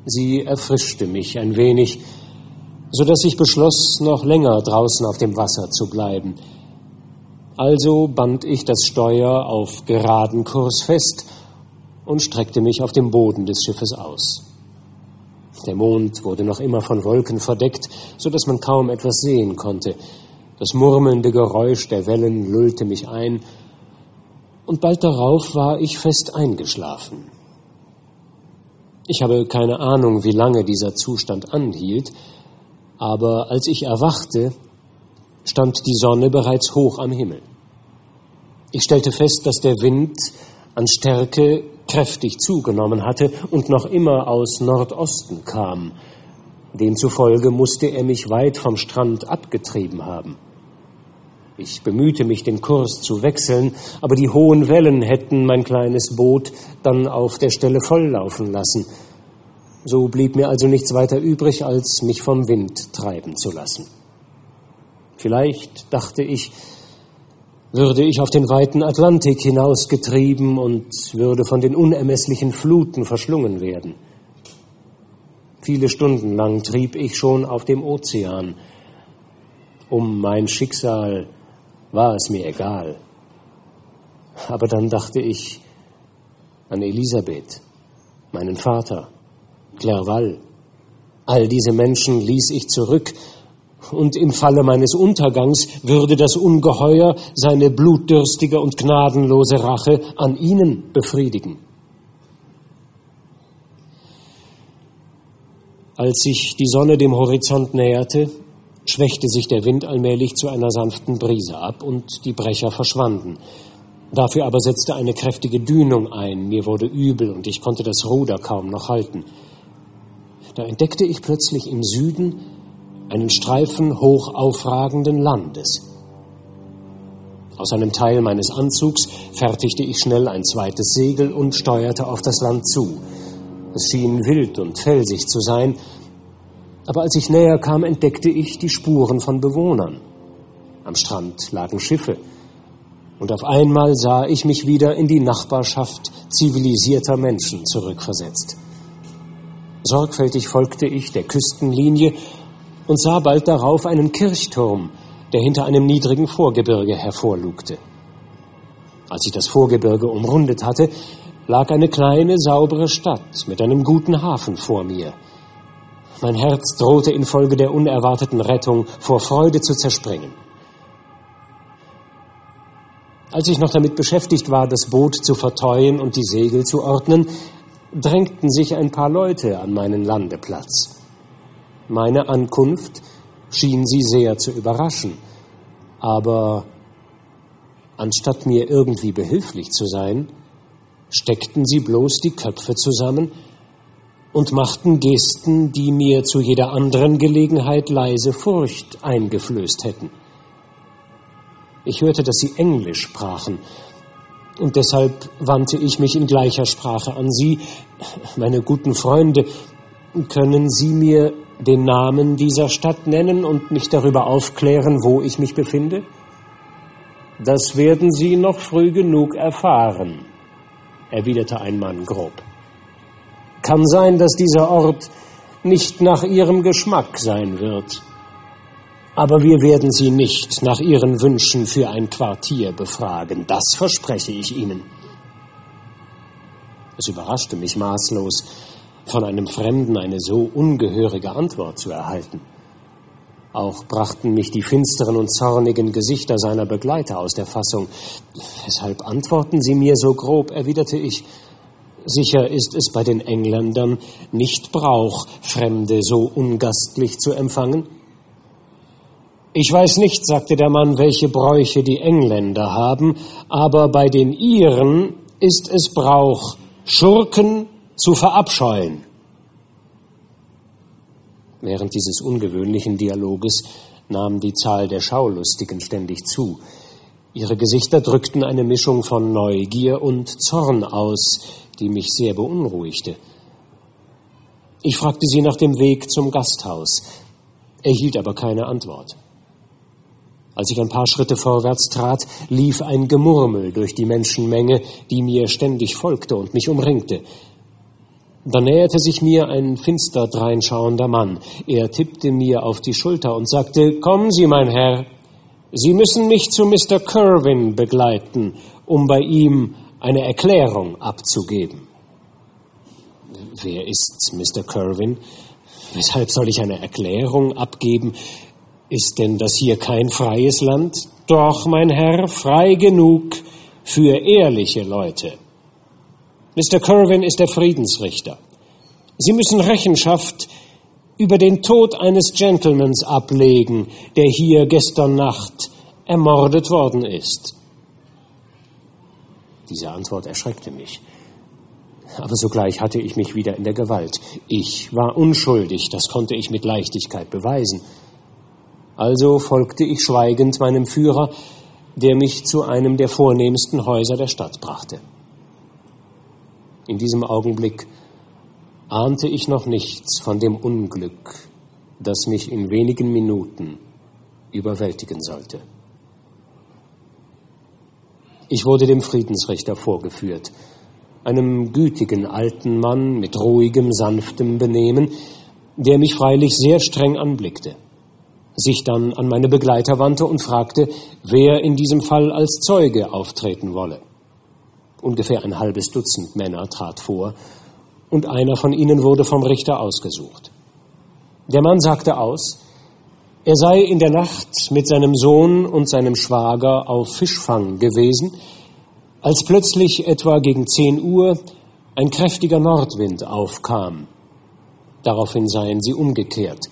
Sie erfrischte mich ein wenig, so dass ich beschloss, noch länger draußen auf dem Wasser zu bleiben. Also band ich das Steuer auf geraden Kurs fest und streckte mich auf dem Boden des Schiffes aus. Der Mond wurde noch immer von Wolken verdeckt, so dass man kaum etwas sehen konnte. Das murmelnde Geräusch der Wellen lullte mich ein, und bald darauf war ich fest eingeschlafen. Ich habe keine Ahnung, wie lange dieser Zustand anhielt, aber als ich erwachte, stand die Sonne bereits hoch am Himmel. Ich stellte fest, dass der Wind an Stärke kräftig zugenommen hatte und noch immer aus Nordosten kam. Demzufolge musste er mich weit vom Strand abgetrieben haben. Ich bemühte mich, den Kurs zu wechseln, aber die hohen Wellen hätten mein kleines Boot dann auf der Stelle volllaufen lassen. So blieb mir also nichts weiter übrig, als mich vom Wind treiben zu lassen. Vielleicht, dachte ich, würde ich auf den weiten Atlantik hinausgetrieben und würde von den unermesslichen Fluten verschlungen werden. Viele Stunden lang trieb ich schon auf dem Ozean. Um mein Schicksal war es mir egal. Aber dann dachte ich an Elisabeth, meinen Vater, Clerval. All diese Menschen ließ ich zurück, und im Falle meines Untergangs würde das Ungeheuer seine blutdürstige und gnadenlose Rache an ihnen befriedigen. Als sich die Sonne dem Horizont näherte, schwächte sich der Wind allmählich zu einer sanften Brise ab und die Brecher verschwanden. Dafür aber setzte eine kräftige Dünung ein, mir wurde übel und ich konnte das Ruder kaum noch halten. Da entdeckte ich plötzlich im Süden einen Streifen hoch aufragenden Landes. Aus einem Teil meines Anzugs fertigte ich schnell ein zweites Segel und steuerte auf das Land zu. Es schien wild und felsig zu sein, aber als ich näher kam, entdeckte ich die Spuren von Bewohnern. Am Strand lagen Schiffe, und auf einmal sah ich mich wieder in die Nachbarschaft zivilisierter Menschen zurückversetzt. Sorgfältig folgte ich der Küstenlinie und sah bald darauf einen Kirchturm, der hinter einem niedrigen Vorgebirge hervorlugte. Als ich das Vorgebirge umrundet hatte, lag eine kleine, saubere Stadt mit einem guten Hafen vor mir. Mein Herz drohte infolge der unerwarteten Rettung vor Freude zu zerspringen. Als ich noch damit beschäftigt war, das Boot zu verteuen und die Segel zu ordnen, drängten sich ein paar Leute an meinen Landeplatz. Meine Ankunft schien sie sehr zu überraschen, aber anstatt mir irgendwie behilflich zu sein, steckten sie bloß die Köpfe zusammen und machten Gesten, die mir zu jeder anderen Gelegenheit leise Furcht eingeflößt hätten. Ich hörte, dass sie Englisch sprachen, und deshalb wandte ich mich in gleicher Sprache an Sie. Meine guten Freunde, können Sie mir den Namen dieser Stadt nennen und mich darüber aufklären, wo ich mich befinde? Das werden Sie noch früh genug erfahren, erwiderte ein Mann grob. Kann sein, dass dieser Ort nicht nach Ihrem Geschmack sein wird. Aber wir werden Sie nicht nach Ihren Wünschen für ein Quartier befragen. Das verspreche ich Ihnen. Es überraschte mich maßlos, von einem Fremden eine so ungehörige Antwort zu erhalten. Auch brachten mich die finsteren und zornigen Gesichter seiner Begleiter aus der Fassung. Weshalb antworten Sie mir so grob, erwiderte ich. Sicher ist es bei den Engländern nicht Brauch, Fremde so ungastlich zu empfangen. Ich weiß nicht, sagte der Mann, welche Bräuche die Engländer haben, aber bei den Iren ist es Brauch, Schurken zu verabscheuen. Während dieses ungewöhnlichen Dialoges nahm die Zahl der Schaulustigen ständig zu. Ihre Gesichter drückten eine Mischung von Neugier und Zorn aus, die mich sehr beunruhigte. Ich fragte sie nach dem Weg zum Gasthaus, erhielt aber keine Antwort. Als ich ein paar Schritte vorwärts trat, lief ein Gemurmel durch die Menschenmenge, die mir ständig folgte und mich umringte. Da näherte sich mir ein finster dreinschauender Mann. Er tippte mir auf die Schulter und sagte, Kommen Sie, mein Herr, Sie müssen mich zu Mr. Kerwin begleiten, um bei ihm eine Erklärung abzugeben. Wer ist Mr. Kerwin? Weshalb soll ich eine Erklärung abgeben? Ist denn das hier kein freies Land? Doch, mein Herr, frei genug für ehrliche Leute. Mr. Kerwin ist der Friedensrichter. Sie müssen Rechenschaft über den Tod eines Gentlemans ablegen, der hier gestern Nacht ermordet worden ist. Diese Antwort erschreckte mich. Aber sogleich hatte ich mich wieder in der Gewalt. Ich war unschuldig, das konnte ich mit Leichtigkeit beweisen. Also folgte ich schweigend meinem Führer, der mich zu einem der vornehmsten Häuser der Stadt brachte. In diesem Augenblick ahnte ich noch nichts von dem Unglück, das mich in wenigen Minuten überwältigen sollte. Ich wurde dem Friedensrichter vorgeführt, einem gütigen alten Mann mit ruhigem, sanftem Benehmen, der mich freilich sehr streng anblickte sich dann an meine Begleiter wandte und fragte, wer in diesem Fall als Zeuge auftreten wolle. Ungefähr ein halbes Dutzend Männer trat vor, und einer von ihnen wurde vom Richter ausgesucht. Der Mann sagte aus, er sei in der Nacht mit seinem Sohn und seinem Schwager auf Fischfang gewesen, als plötzlich etwa gegen zehn Uhr ein kräftiger Nordwind aufkam. Daraufhin seien sie umgekehrt,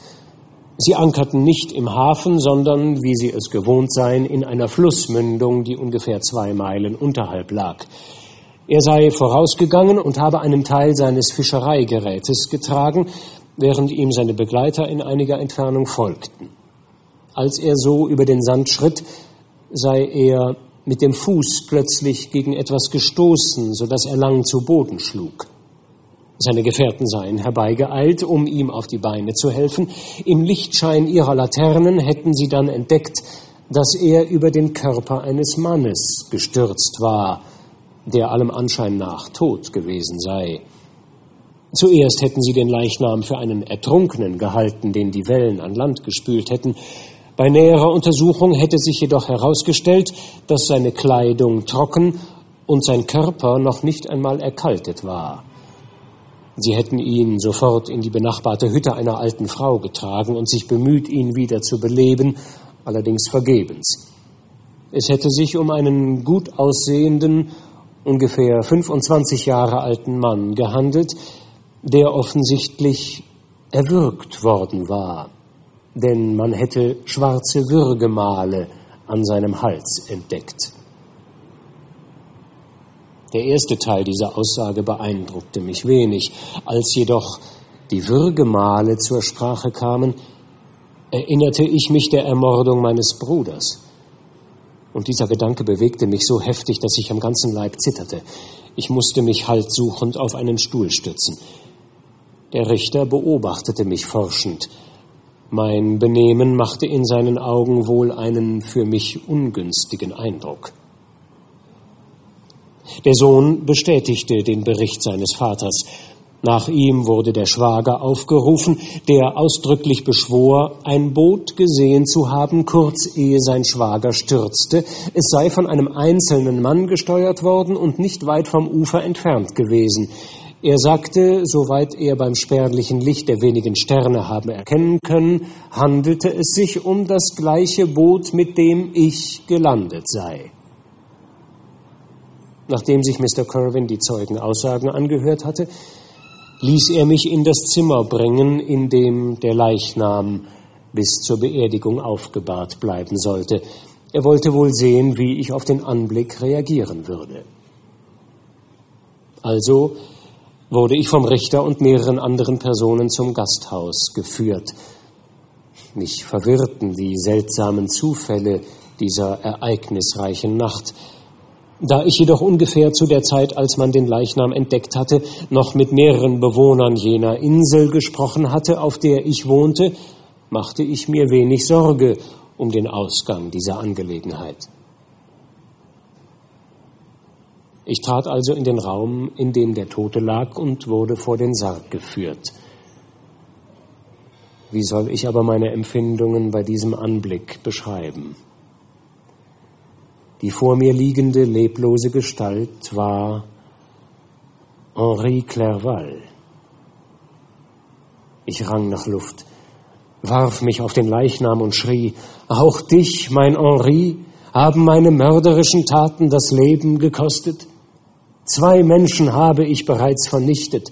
Sie ankerten nicht im Hafen, sondern, wie sie es gewohnt seien, in einer Flussmündung, die ungefähr zwei Meilen unterhalb lag. Er sei vorausgegangen und habe einen Teil seines Fischereigerätes getragen, während ihm seine Begleiter in einiger Entfernung folgten. Als er so über den Sand schritt, sei er mit dem Fuß plötzlich gegen etwas gestoßen, so dass er lang zu Boden schlug. Seine Gefährten seien herbeigeeilt, um ihm auf die Beine zu helfen. Im Lichtschein ihrer Laternen hätten sie dann entdeckt, dass er über den Körper eines Mannes gestürzt war, der allem Anschein nach tot gewesen sei. Zuerst hätten sie den Leichnam für einen Ertrunkenen gehalten, den die Wellen an Land gespült hätten, Bei näherer Untersuchung hätte sich jedoch herausgestellt, dass seine Kleidung trocken und sein Körper noch nicht einmal erkaltet war. Sie hätten ihn sofort in die benachbarte Hütte einer alten Frau getragen und sich bemüht, ihn wieder zu beleben, allerdings vergebens. Es hätte sich um einen gut aussehenden, ungefähr 25 Jahre alten Mann gehandelt, der offensichtlich erwürgt worden war denn man hätte schwarze Würgemale an seinem Hals entdeckt. Der erste Teil dieser Aussage beeindruckte mich wenig, als jedoch die Würgemale zur Sprache kamen, erinnerte ich mich der Ermordung meines Bruders. Und dieser Gedanke bewegte mich so heftig, dass ich am ganzen Leib zitterte. Ich musste mich haltsuchend auf einen Stuhl stützen. Der Richter beobachtete mich forschend. Mein Benehmen machte in seinen Augen wohl einen für mich ungünstigen Eindruck. Der Sohn bestätigte den Bericht seines Vaters. Nach ihm wurde der Schwager aufgerufen, der ausdrücklich beschwor, ein Boot gesehen zu haben, kurz ehe sein Schwager stürzte. Es sei von einem einzelnen Mann gesteuert worden und nicht weit vom Ufer entfernt gewesen. Er sagte, soweit er beim spärlichen Licht der wenigen Sterne habe erkennen können, handelte es sich um das gleiche Boot, mit dem ich gelandet sei. Nachdem sich Mr. Kerwin die Zeugenaussagen angehört hatte, ließ er mich in das Zimmer bringen, in dem der Leichnam bis zur Beerdigung aufgebahrt bleiben sollte. Er wollte wohl sehen, wie ich auf den Anblick reagieren würde. Also wurde ich vom Richter und mehreren anderen Personen zum Gasthaus geführt. Mich verwirrten die seltsamen Zufälle dieser ereignisreichen Nacht. Da ich jedoch ungefähr zu der Zeit, als man den Leichnam entdeckt hatte, noch mit mehreren Bewohnern jener Insel gesprochen hatte, auf der ich wohnte, machte ich mir wenig Sorge um den Ausgang dieser Angelegenheit. Ich trat also in den Raum, in dem der Tote lag, und wurde vor den Sarg geführt. Wie soll ich aber meine Empfindungen bei diesem Anblick beschreiben? Die vor mir liegende leblose Gestalt war Henri Clerval. Ich rang nach Luft, warf mich auf den Leichnam und schrie, auch dich, mein Henri, haben meine mörderischen Taten das Leben gekostet? Zwei Menschen habe ich bereits vernichtet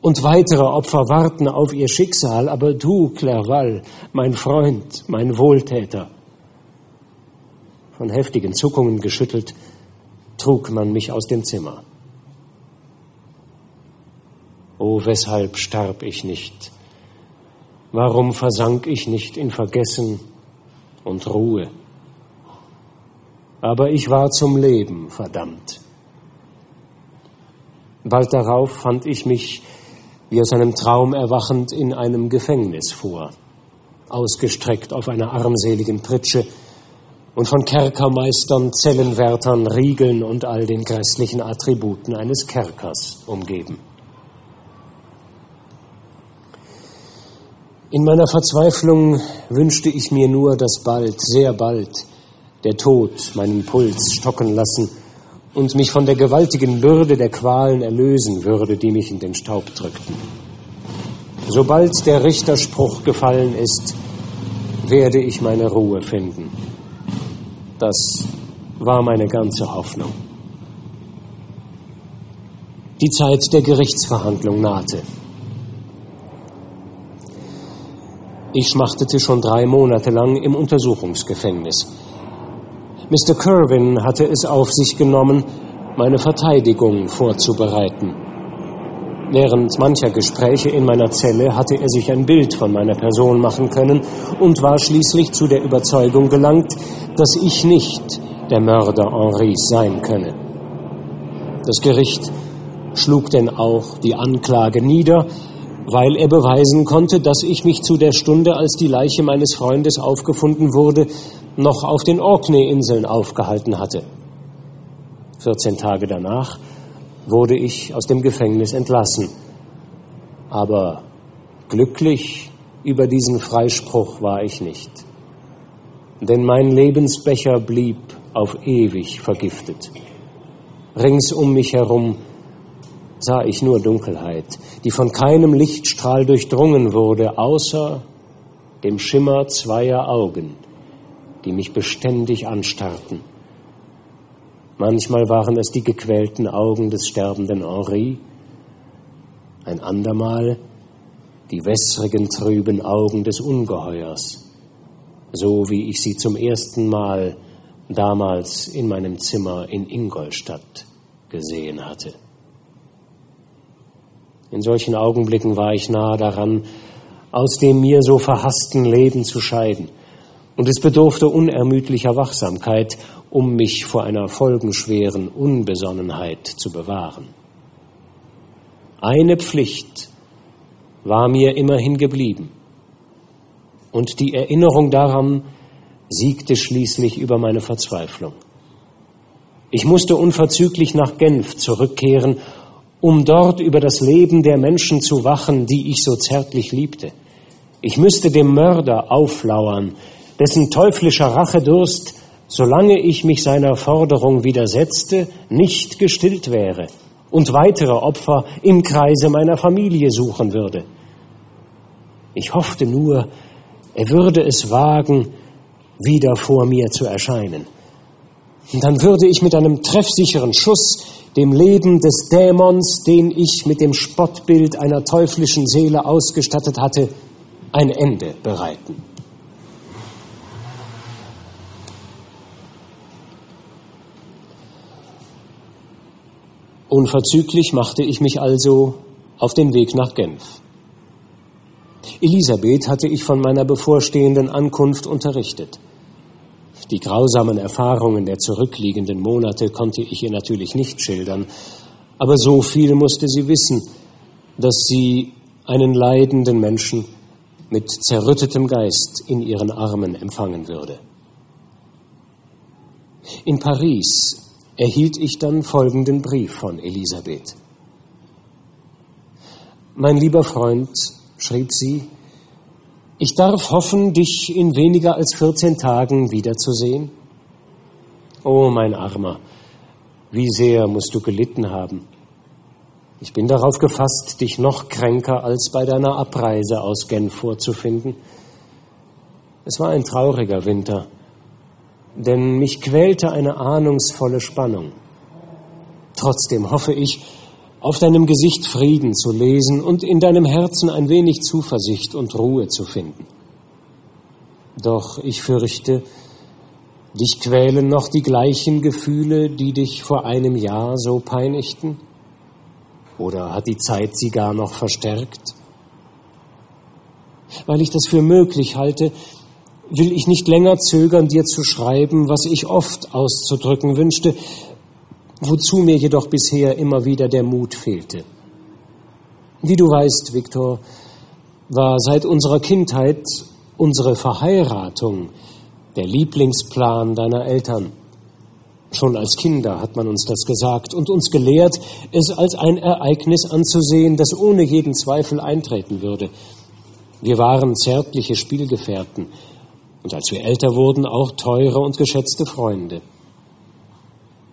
und weitere Opfer warten auf ihr Schicksal, aber du, Clerval, mein Freund, mein Wohltäter. Von heftigen Zuckungen geschüttelt, trug man mich aus dem Zimmer. Oh, weshalb starb ich nicht? Warum versank ich nicht in Vergessen und Ruhe? Aber ich war zum Leben verdammt. Bald darauf fand ich mich, wie aus einem Traum erwachend, in einem Gefängnis vor, ausgestreckt auf einer armseligen Pritsche und von Kerkermeistern, Zellenwärtern, Riegeln und all den grässlichen Attributen eines Kerkers umgeben. In meiner Verzweiflung wünschte ich mir nur, dass bald, sehr bald, der Tod meinen Puls stocken lassen und mich von der gewaltigen Bürde der Qualen erlösen würde, die mich in den Staub drückten. Sobald der Richterspruch gefallen ist, werde ich meine Ruhe finden. Das war meine ganze Hoffnung. Die Zeit der Gerichtsverhandlung nahte. Ich schmachtete schon drei Monate lang im Untersuchungsgefängnis. Mr. Kerwin hatte es auf sich genommen, meine Verteidigung vorzubereiten. Während mancher Gespräche in meiner Zelle hatte er sich ein Bild von meiner Person machen können und war schließlich zu der Überzeugung gelangt, dass ich nicht der Mörder Henris sein könne. Das Gericht schlug denn auch die Anklage nieder, weil er beweisen konnte, dass ich mich zu der Stunde, als die Leiche meines Freundes aufgefunden wurde, noch auf den Orkney-Inseln aufgehalten hatte. 14 Tage danach wurde ich aus dem Gefängnis entlassen. Aber glücklich über diesen Freispruch war ich nicht. denn mein Lebensbecher blieb auf ewig vergiftet. Rings um mich herum sah ich nur Dunkelheit, die von keinem Lichtstrahl durchdrungen wurde, außer dem Schimmer zweier Augen, die mich beständig anstarrten. Manchmal waren es die gequälten Augen des sterbenden Henri, ein andermal die wässrigen, trüben Augen des Ungeheuers, so wie ich sie zum ersten Mal damals in meinem Zimmer in Ingolstadt gesehen hatte. In solchen Augenblicken war ich nahe daran, aus dem mir so verhassten Leben zu scheiden, und es bedurfte unermüdlicher Wachsamkeit, um mich vor einer folgenschweren Unbesonnenheit zu bewahren. Eine Pflicht war mir immerhin geblieben, und die Erinnerung daran siegte schließlich über meine Verzweiflung. Ich musste unverzüglich nach Genf zurückkehren, um dort über das Leben der Menschen zu wachen, die ich so zärtlich liebte. Ich müsste dem Mörder auflauern, dessen teuflischer Rachedurst, solange ich mich seiner Forderung widersetzte, nicht gestillt wäre und weitere Opfer im Kreise meiner Familie suchen würde. Ich hoffte nur, er würde es wagen, wieder vor mir zu erscheinen. Und dann würde ich mit einem treffsicheren Schuss dem Leben des Dämons, den ich mit dem Spottbild einer teuflischen Seele ausgestattet hatte, ein Ende bereiten. Unverzüglich machte ich mich also auf den Weg nach Genf. Elisabeth hatte ich von meiner bevorstehenden Ankunft unterrichtet. Die grausamen Erfahrungen der zurückliegenden Monate konnte ich ihr natürlich nicht schildern, aber so viel musste sie wissen, dass sie einen leidenden Menschen mit zerrüttetem Geist in ihren Armen empfangen würde. In Paris erhielt ich dann folgenden Brief von Elisabeth. Mein lieber Freund, schrieb sie, ich darf hoffen, dich in weniger als 14 Tagen wiederzusehen. Oh, mein Armer, wie sehr musst du gelitten haben. Ich bin darauf gefasst, dich noch kränker als bei deiner Abreise aus Genf vorzufinden. Es war ein trauriger Winter, denn mich quälte eine ahnungsvolle Spannung. Trotzdem hoffe ich, auf deinem Gesicht Frieden zu lesen und in deinem Herzen ein wenig Zuversicht und Ruhe zu finden. Doch ich fürchte, dich quälen noch die gleichen Gefühle, die dich vor einem Jahr so peinigten? Oder hat die Zeit sie gar noch verstärkt? Weil ich das für möglich halte, will ich nicht länger zögern, dir zu schreiben, was ich oft auszudrücken wünschte, wozu mir jedoch bisher immer wieder der Mut fehlte. Wie du weißt, Viktor, war seit unserer Kindheit unsere Verheiratung der Lieblingsplan deiner Eltern. Schon als Kinder hat man uns das gesagt und uns gelehrt, es als ein Ereignis anzusehen, das ohne jeden Zweifel eintreten würde. Wir waren zärtliche Spielgefährten und als wir älter wurden auch teure und geschätzte Freunde.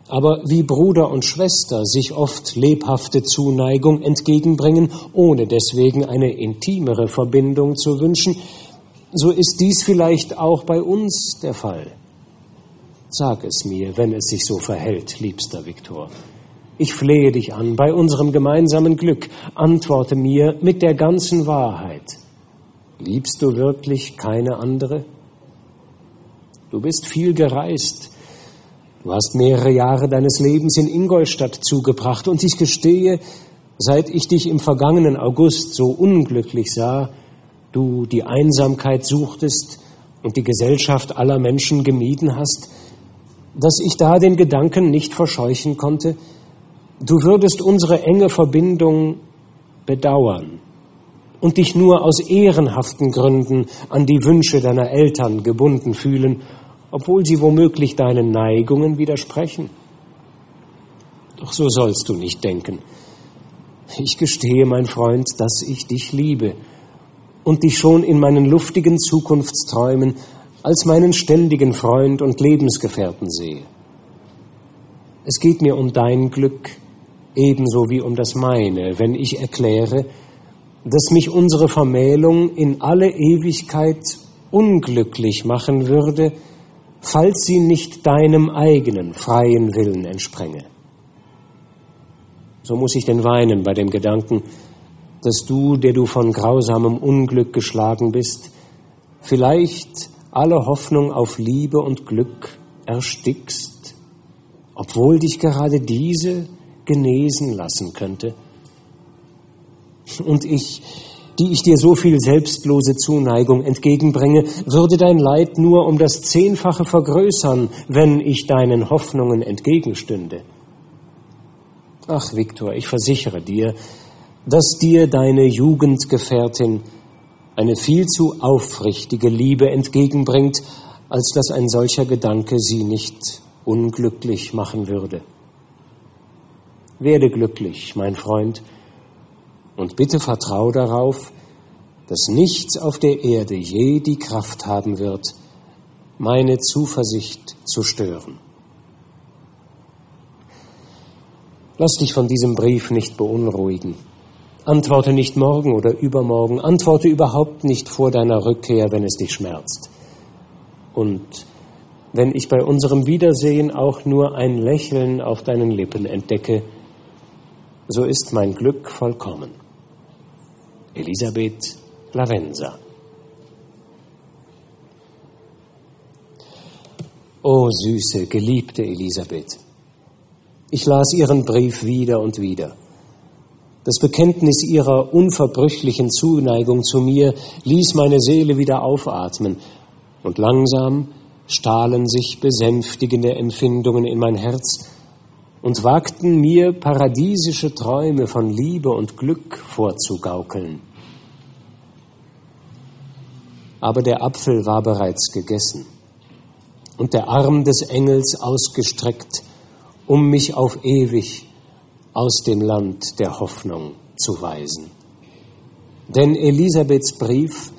Aber wie Bruder und Schwester sich oft lebhafte Zuneigung entgegenbringen, ohne deswegen eine intimere Verbindung zu wünschen, so ist dies vielleicht auch bei uns der Fall. Sag es mir, wenn es sich so verhält, liebster Viktor. Ich flehe dich an, bei unserem gemeinsamen Glück, antworte mir mit der ganzen Wahrheit. Liebst du wirklich keine andere? Du bist viel gereist, Du hast mehrere Jahre deines Lebens in Ingolstadt zugebracht. Und ich gestehe, seit ich dich im vergangenen August so unglücklich sah, du die Einsamkeit suchtest und die Gesellschaft aller Menschen gemieden hast, dass ich da den Gedanken nicht verscheuchen konnte, du würdest unsere enge Verbindung bedauern und dich nur aus ehrenhaften Gründen an die Wünsche deiner Eltern gebunden fühlen obwohl sie womöglich deinen Neigungen widersprechen. Doch so sollst du nicht denken. Ich gestehe, mein Freund, dass ich dich liebe und dich schon in meinen luftigen Zukunftsträumen als meinen ständigen Freund und Lebensgefährten sehe. Es geht mir um dein Glück ebenso wie um das meine, wenn ich erkläre, dass mich unsere Vermählung in alle Ewigkeit unglücklich machen würde, falls sie nicht deinem eigenen freien Willen entspränge. So muss ich denn weinen bei dem Gedanken, dass du, der du von grausamem Unglück geschlagen bist, vielleicht alle Hoffnung auf Liebe und Glück erstickst, obwohl dich gerade diese genesen lassen könnte. Und ich, die ich dir so viel selbstlose Zuneigung entgegenbringe, würde dein Leid nur um das Zehnfache vergrößern, wenn ich deinen Hoffnungen entgegenstünde. Ach, Viktor, ich versichere dir, dass dir deine Jugendgefährtin eine viel zu aufrichtige Liebe entgegenbringt, als dass ein solcher Gedanke sie nicht unglücklich machen würde. Werde glücklich, mein Freund, und bitte vertrau darauf, dass nichts auf der Erde je die Kraft haben wird, meine Zuversicht zu stören. Lass dich von diesem Brief nicht beunruhigen. Antworte nicht morgen oder übermorgen, antworte überhaupt nicht vor deiner Rückkehr, wenn es dich schmerzt. Und wenn ich bei unserem Wiedersehen auch nur ein Lächeln auf deinen Lippen entdecke, so ist mein Glück vollkommen. Elisabeth Lavenza. O süße, geliebte Elisabeth. Ich las ihren Brief wieder und wieder. Das Bekenntnis ihrer unverbrüchlichen Zuneigung zu mir ließ meine Seele wieder aufatmen, und langsam stahlen sich besänftigende Empfindungen in mein Herz und wagten mir paradiesische Träume von Liebe und Glück vorzugaukeln. Aber der Apfel war bereits gegessen und der Arm des Engels ausgestreckt, um mich auf ewig aus dem Land der Hoffnung zu weisen. Denn Elisabeths Brief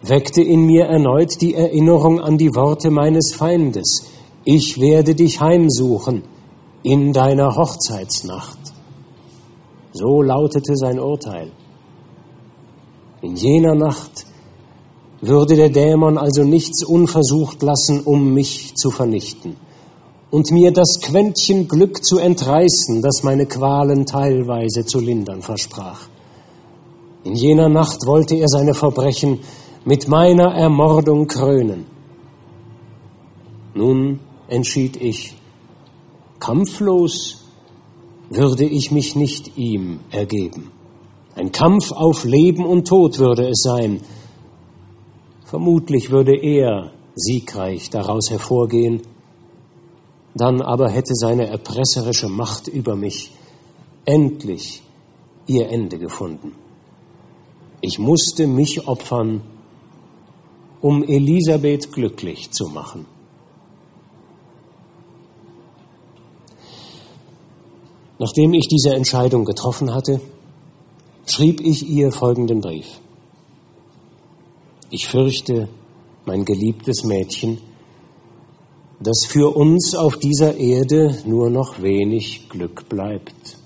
weckte in mir erneut die Erinnerung an die Worte meines Feindes. Ich werde dich heimsuchen in deiner Hochzeitsnacht. So lautete sein Urteil. In jener Nacht würde der Dämon also nichts unversucht lassen, um mich zu vernichten und mir das Quäntchen Glück zu entreißen, das meine Qualen teilweise zu lindern versprach. In jener Nacht wollte er seine Verbrechen mit meiner Ermordung krönen. Nun entschied ich, kampflos würde ich mich nicht ihm ergeben. Ein Kampf auf Leben und Tod würde es sein. Vermutlich würde er siegreich daraus hervorgehen, dann aber hätte seine erpresserische Macht über mich endlich ihr Ende gefunden. Ich musste mich opfern, um Elisabeth glücklich zu machen. Nachdem ich diese Entscheidung getroffen hatte, schrieb ich ihr folgenden Brief. Ich fürchte, mein geliebtes Mädchen, dass für uns auf dieser Erde nur noch wenig Glück bleibt.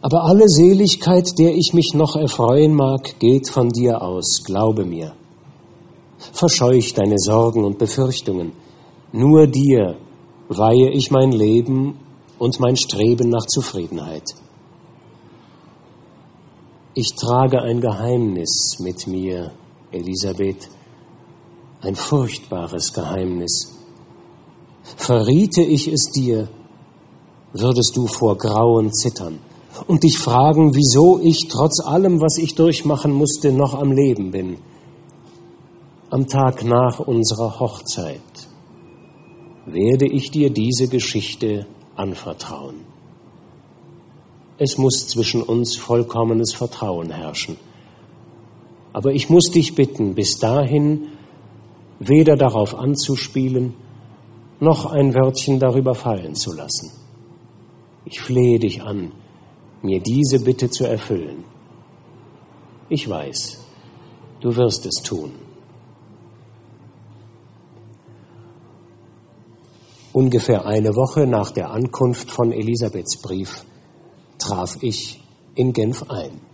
Aber alle Seligkeit, der ich mich noch erfreuen mag, geht von dir aus, glaube mir. Verscheuch deine Sorgen und Befürchtungen. Nur dir weihe ich mein Leben und mein Streben nach Zufriedenheit. Ich trage ein Geheimnis mit mir, Elisabeth, ein furchtbares Geheimnis. Verriete ich es dir, würdest du vor Grauen zittern und dich fragen, wieso ich trotz allem, was ich durchmachen musste, noch am Leben bin. Am Tag nach unserer Hochzeit werde ich dir diese Geschichte anvertrauen. Es muss zwischen uns vollkommenes Vertrauen herrschen. Aber ich muss dich bitten, bis dahin weder darauf anzuspielen, noch ein Wörtchen darüber fallen zu lassen. Ich flehe dich an, mir diese Bitte zu erfüllen. Ich weiß, du wirst es tun. Ungefähr eine Woche nach der Ankunft von Elisabeths Brief, traf ich in Genf ein.